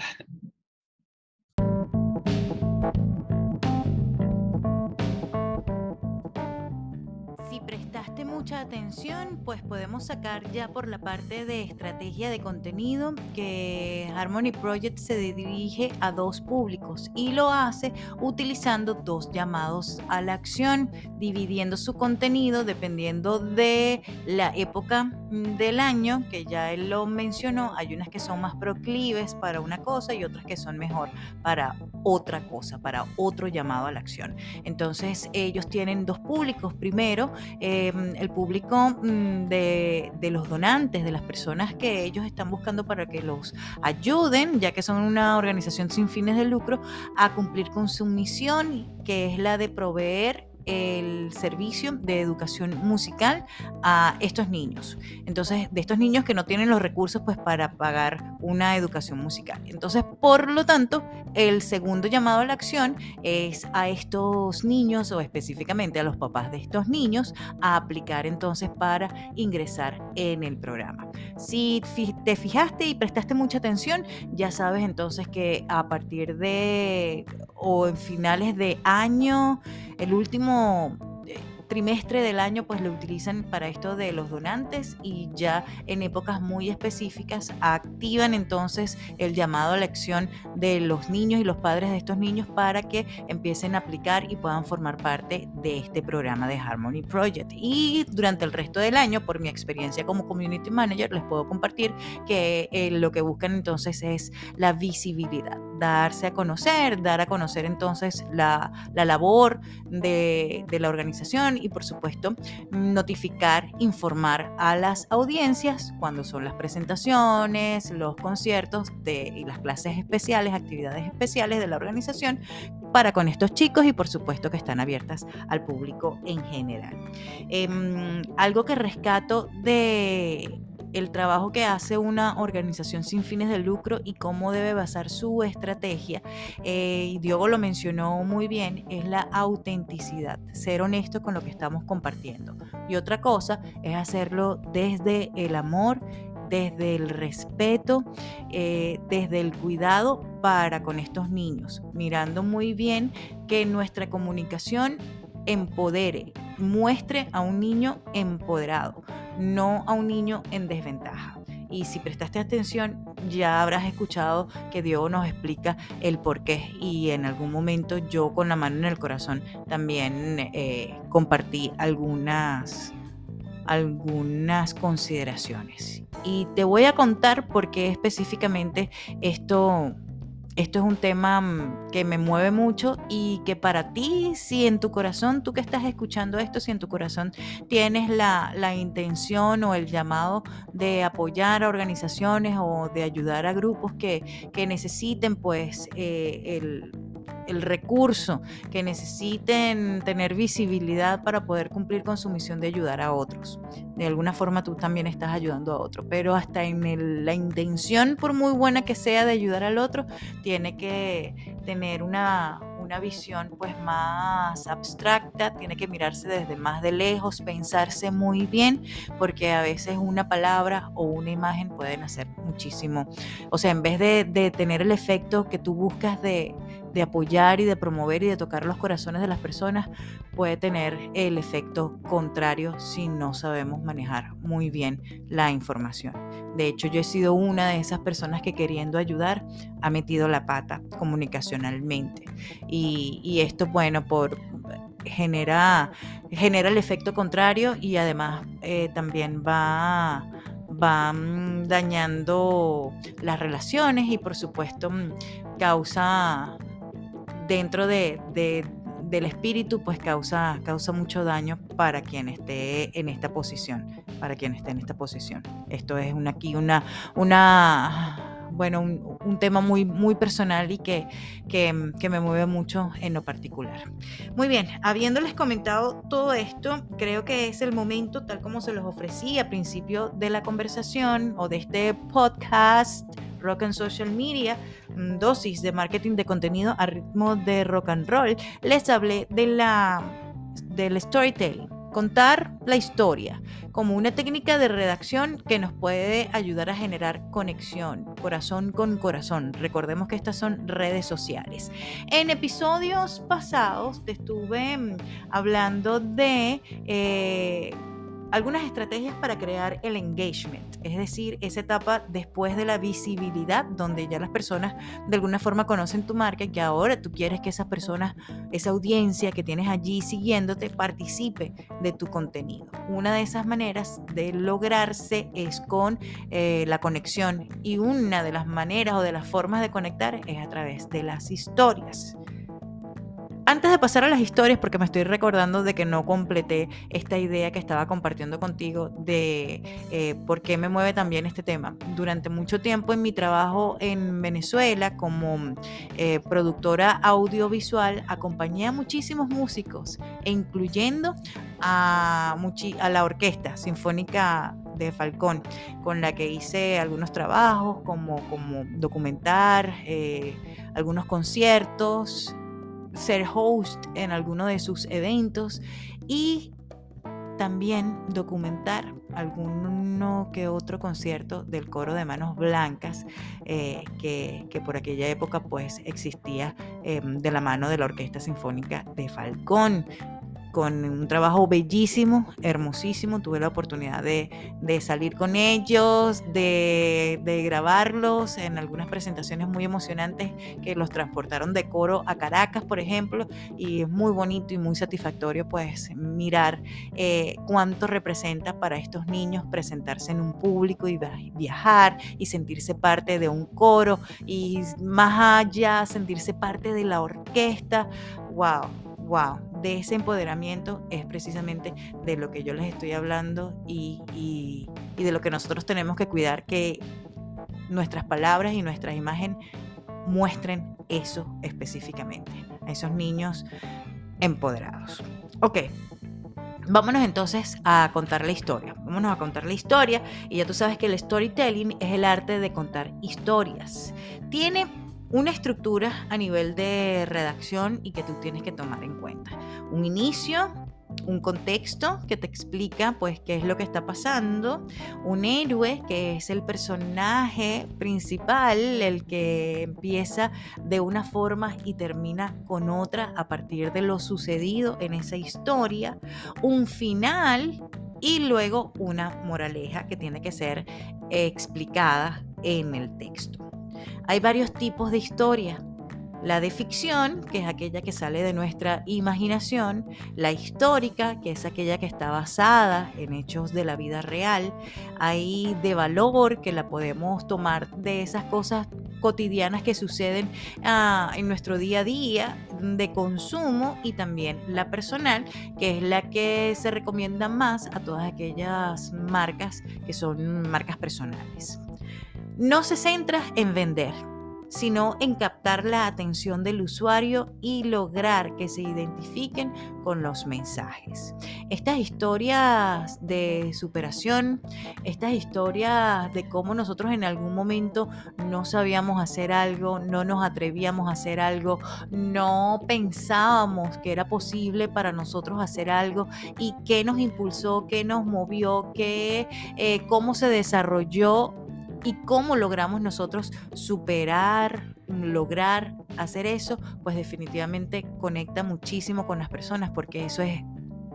Speaker 1: Mucha atención, pues podemos sacar ya por la parte de estrategia de contenido que Harmony Project se dirige a dos públicos y lo hace utilizando dos llamados a la acción, dividiendo su contenido dependiendo de la época del año, que ya él lo mencionó, hay unas que son más proclives para una cosa y otras que son mejor para otra cosa, para otro llamado a la acción. Entonces ellos tienen dos públicos. Primero, eh, el público mm, de, de, los donantes, de las personas que ellos están buscando para que los ayuden, ya que son una organización sin fines de lucro, a cumplir con su misión, que es la de proveer el servicio de educación musical a estos niños. Entonces, de estos niños que no tienen los recursos pues para pagar una educación musical. Entonces, por lo tanto, el segundo llamado a la acción es a estos niños o específicamente a los papás de estos niños a aplicar entonces para ingresar en el programa. Si te fijaste y prestaste mucha atención, ya sabes entonces que a partir de o en finales de año, el último trimestre del año pues lo utilizan para esto de los donantes y ya en épocas muy específicas activan entonces el llamado a la acción de los niños y los padres de estos niños para que empiecen a aplicar y puedan formar parte de este programa de Harmony Project. Y durante el resto del año, por mi experiencia como Community Manager, les puedo compartir que eh, lo que buscan entonces es la visibilidad, darse a conocer, dar a conocer entonces la, la labor de, de la organización y por supuesto notificar, informar a las audiencias cuando son las presentaciones, los conciertos de, y las clases especiales, actividades especiales de la organización para con estos chicos y por supuesto que están abiertas al público en general. Eh, algo que rescato de el trabajo que hace una organización sin fines de lucro y cómo debe basar su estrategia. Eh, Diogo lo mencionó muy bien, es la autenticidad, ser honesto con lo que estamos compartiendo. Y otra cosa es hacerlo desde el amor desde el respeto, eh, desde el cuidado para con estos niños, mirando muy bien que nuestra comunicación empodere, muestre a un niño empoderado, no a un niño en desventaja. Y si prestaste atención, ya habrás escuchado que Dios nos explica el por qué. Y en algún momento yo con la mano en el corazón también eh, compartí algunas, algunas consideraciones. Y te voy a contar por qué específicamente esto esto es un tema mm, que me mueve mucho y que para ti, si en tu corazón, tú que estás escuchando esto, si en tu corazón tienes la, la intención o el llamado de apoyar a organizaciones o de ayudar a grupos que, que necesiten pues eh, el el recurso, que necesiten tener visibilidad para poder cumplir con su misión de ayudar a otros. De alguna forma tú también estás ayudando a otro, pero hasta en el, la intención, por muy buena que sea de ayudar al otro, tiene que tener una, una visión pues más abstracta, tiene que mirarse desde más de lejos, pensarse muy bien, porque a veces una palabra o una imagen pueden hacer muchísimo. O sea, en vez de, de tener el efecto que tú buscas de, de apoyar y de promover y de tocar los corazones de las personas puede tener el efecto contrario si no sabemos manejar muy bien la información. De hecho, yo he sido una de esas personas que queriendo ayudar ha metido la pata comunicacionalmente. Y, esto, bueno, por genera, genera el efecto contrario y además eh, también va mm, dañando las relaciones y por supuesto mm, causa dentro de, del espíritu, pues causa, causa mucho daño para quien esté en esta posición, para quien esté en esta posición. Esto es una, aquí una, una bueno, un, tema muy, muy personal y que, que, me mueve mucho en lo particular. Muy bien, habiéndoles comentado todo esto, creo que es el momento, tal como se los ofrecí al principio de la conversación o de este podcast, Rock and Social Media, mm, dosis de marketing de contenido a ritmo de rock and roll, les hablé de la, del storytelling Contar la historia como una técnica de redacción que nos puede ayudar a generar conexión, corazón con corazón. Recordemos que estas son redes sociales. En episodios pasados te estuve mm, hablando de... Eh, algunas estrategias para crear el engagement, es decir, esa etapa después de la visibilidad, donde ya las personas de alguna forma conocen tu marca y que ahora tú quieres que esas personas, esa audiencia que tienes allí siguiéndote, participe de tu contenido. Una de esas maneras de lograrse es con eh, la conexión y una de las maneras o de las formas de conectar es a través de las historias. Antes de pasar a las historias, porque me estoy recordando de que no completé esta idea que estaba compartiendo contigo de eh, por qué me mueve también este tema. Durante mucho tiempo en mi trabajo en Venezuela como eh, productora audiovisual, acompañé a muchísimos músicos, e incluyendo a, la Orquesta Sinfónica de Falcón, con la que hice algunos trabajos como, como documentar, eh, algunos conciertos, ser host en alguno de sus eventos y también documentar alguno que otro concierto del coro de manos blancas eh, que, por aquella época pues existía em, de la mano de la Orquesta Sinfónica de Falcón con un trabajo bellísimo, hermosísimo. Tuve la oportunidad de, salir con ellos, de, grabarlos en algunas presentaciones muy emocionantes que los transportaron de coro a Caracas, por ejemplo, y es muy bonito y muy satisfactorio pues mirar eh, cuánto representa para estos niños presentarse en un público y viajar y sentirse parte de un coro y más allá sentirse parte de la orquesta. ¡Wow! ¡Wow! De ese empoderamiento es precisamente de lo que yo les estoy hablando y, de lo que nosotros tenemos que cuidar, que nuestras palabras y nuestra imagen muestren eso específicamente, a esos niños empoderados. Ok, Vámonos entonces a contar la historia. Vámonos a contar la historia. Y ya tú sabes que el storytelling es el arte de contar historias. Tiene una estructura a nivel de redacción y que tú tienes que tomar en cuenta. Un inicio, un contexto que te explica pues qué es lo que está pasando, un héroe que es el personaje principal, el que empieza de una forma y termina con otra a partir de lo sucedido en esa historia, un final y luego una moraleja que tiene que ser explicada en el texto. Hay varios tipos de historia. La de ficción, que es aquella que sale de nuestra imaginación, la histórica, que es aquella que está basada en hechos de la vida real, hay de valor, que la podemos tomar de esas cosas cotidianas que suceden ah, en nuestro día a día de consumo y también la personal, que es la que se recomienda más a todas aquellas marcas que son marcas personales. No se centra en vender, sino en captar la atención del usuario y lograr que se identifiquen con los mensajes. Estas historias de superación, estas historias de cómo nosotros en algún momento no sabíamos hacer algo, no nos atrevíamos a hacer algo, no pensábamos que era posible para nosotros hacer algo y qué nos impulsó, qué nos movió, qué, eh, cómo se desarrolló y cómo logramos nosotros superar, lograr hacer eso, pues definitivamente conecta muchísimo con las personas porque eso es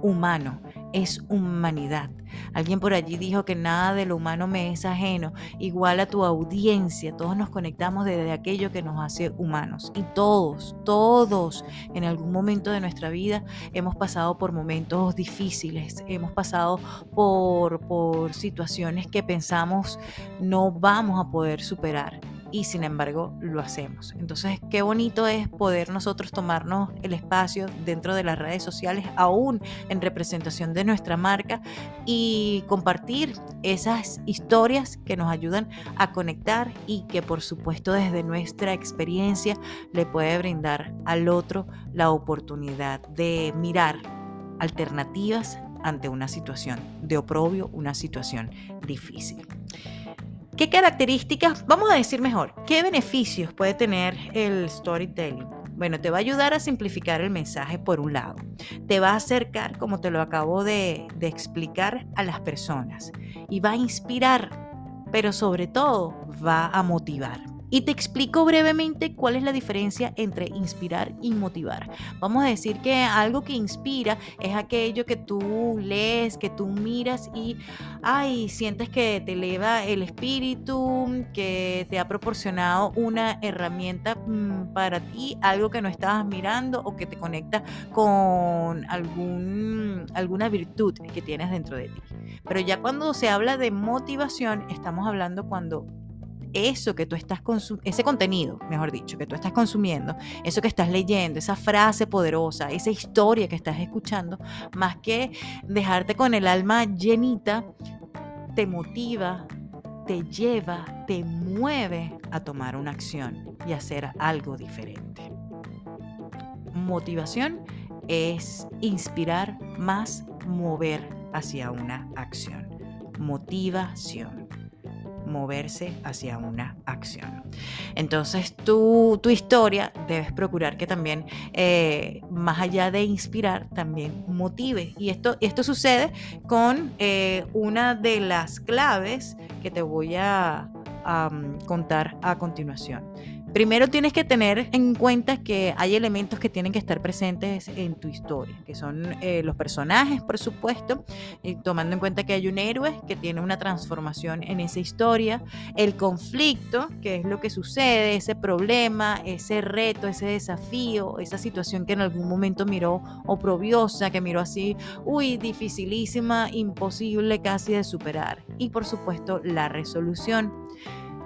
Speaker 1: humano, es humanidad. Alguien por allí dijo que nada de lo humano me es ajeno, igual a tu audiencia, todos nos conectamos desde aquello que nos hace humanos. Y todos, todos en algún momento de nuestra vida hemos pasado por momentos difíciles, hemos pasado por, por situaciones que pensamos no vamos a poder superar y sin embargo lo hacemos. Entonces, qué bonito es poder nosotros tomarnos el espacio dentro de las redes sociales, aún en representación de nuestra marca, y compartir esas historias que nos ayudan a conectar y que por supuesto desde nuestra experiencia le puede brindar al otro la oportunidad de mirar alternativas ante una situación de oprobio, una situación difícil. ¿Qué características, vamos a decir mejor, qué beneficios puede tener el storytelling? Bueno, te va a ayudar a simplificar el mensaje por un lado. Te va a acercar, como te lo acabo de, de explicar, a las personas. Y va a inspirar, pero sobre todo va a motivar. Y te explico brevemente cuál es la diferencia entre inspirar y motivar. Vamos a decir que algo que inspira es aquello que tú lees, que tú miras y, ay, sientes que te eleva el espíritu, que te ha proporcionado una herramienta mm, para ti, algo que no estabas mirando o que te conecta con algún, alguna virtud que tienes dentro de ti. Pero ya cuando se habla de motivación, estamos hablando cuando eso que tú estás consumiendo, ese contenido, mejor dicho, que tú estás consumiendo, eso que estás leyendo, esa frase poderosa, esa historia que estás escuchando, más que dejarte con el alma llenita, te motiva, te lleva, te mueve a tomar una acción y hacer algo diferente. Motivación es inspirar más mover hacia una acción. Motivación moverse hacia una acción. Entonces, tu, tu historia debes procurar que también, eh, más allá de inspirar, también motive. Y esto, esto sucede con eh, una de las claves que te voy a, a contar a continuación. Primero tienes que tener en cuenta que hay elementos que tienen que estar presentes en tu historia, que son eh, los personajes, por supuesto, y tomando en cuenta que hay un héroe que tiene una transformación en esa historia, el conflicto, que es lo que sucede, ese problema, ese reto, ese desafío, esa situación que en algún momento miró oprobiosa, que miró así, uy, dificilísima, imposible casi de superar. Y por supuesto, la resolución.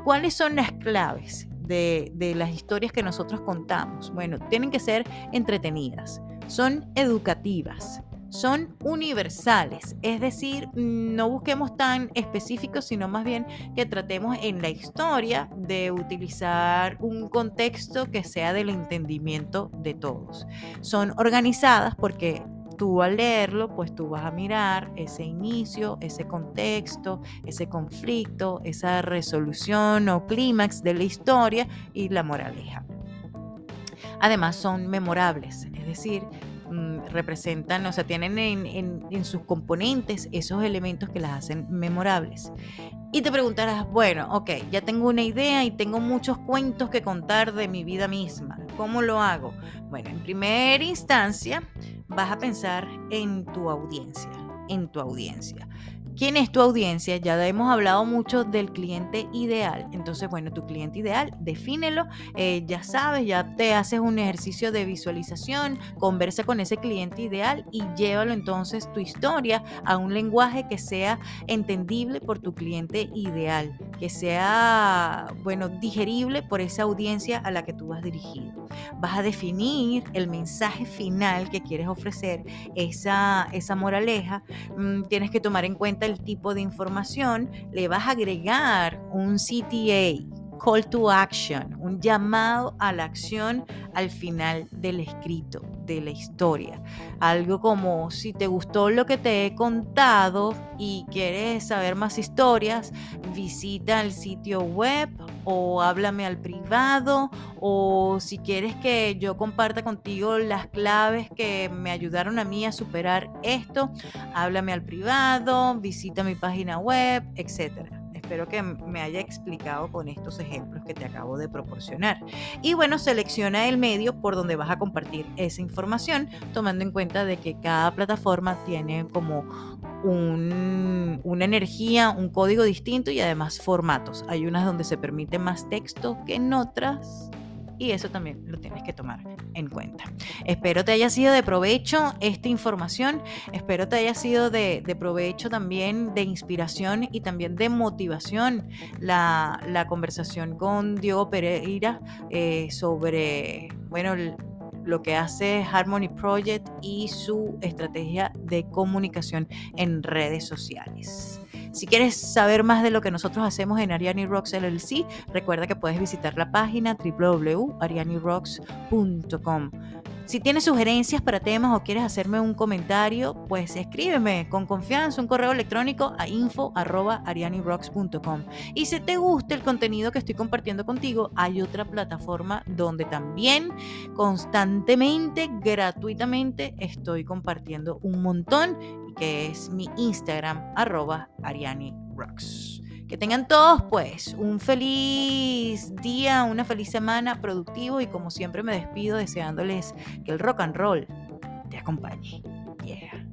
Speaker 1: ¿Cuáles son las claves? De, las historias que nosotros contamos? Bueno, tienen que ser entretenidas, son educativas, son universales, es decir, no busquemos tan específicos, sino más bien que tratemos en la historia de utilizar un contexto que sea del entendimiento de todos. Son organizadas porque tú al leerlo, pues tú vas a mirar ese inicio, ese contexto, ese conflicto, esa resolución o clímax de la historia y la moraleja. Además son memorables, es decir, representan, o sea, tienen en, sus componentes esos elementos que las hacen memorables. Y te preguntarás, bueno, ok, ya tengo una idea y tengo muchos cuentos que contar de mi vida misma. ¿Cómo lo hago? Bueno, en primera instancia, vas a pensar en tu audiencia, en tu audiencia. ¿Quién es tu audiencia? Ya hemos hablado mucho del cliente ideal. Entonces, bueno, tu cliente ideal, defínelo. Eh, ya sabes, ya te haces un ejercicio de visualización, conversa con ese cliente ideal y llévalo entonces tu historia a un lenguaje que sea entendible por tu cliente ideal, que sea, bueno, digerible por esa audiencia a la que tú vas dirigido. Vas a definir el mensaje final que quieres ofrecer, esa, esa moraleja. Mm, tienes que tomar en cuenta tipo de información, le vas a agregar un CTA, call to action, un llamado a la acción al final del escrito, de la historia. Algo como si te gustó lo que te he contado y quieres saber más historias, visita el sitio web o háblame al privado o si quieres que yo comparta contigo las claves que me ayudaron a mí a superar esto, háblame al privado, visita mi página web, etcétera Espero que me haya explicado con estos ejemplos que te acabo de proporcionar. Y bueno, selecciona el medio por donde vas a compartir esa información, tomando en cuenta de que cada plataforma tiene como una energía, un código distinto y además formatos. Hay unas donde se permite más texto que en otras y eso también lo tienes que tomar en cuenta. Espero te haya sido de provecho esta información, espero te haya sido de, provecho también de inspiración y también de motivación la, conversación con Diego Pereira eh, sobre, bueno, lo que hace Harmony Project y su estrategia de comunicación en redes sociales. Si quieres saber más de lo que nosotros hacemos en Ariani Rocks LLC, recuerda que puedes visitar la página www.arianirocks.com. Si tienes sugerencias para temas o quieres hacerme un comentario, pues escríbeme con confianza un correo electrónico a info.arianirocks.com. Y si te gusta el contenido que estoy compartiendo contigo, hay otra plataforma donde también constantemente, gratuitamente, estoy compartiendo un montón, que es mi Instagram, arroba arianirocks. Que tengan todos pues un feliz día, una feliz semana productivo y como siempre me despido deseándoles que el rock and roll te acompañe. Yeah.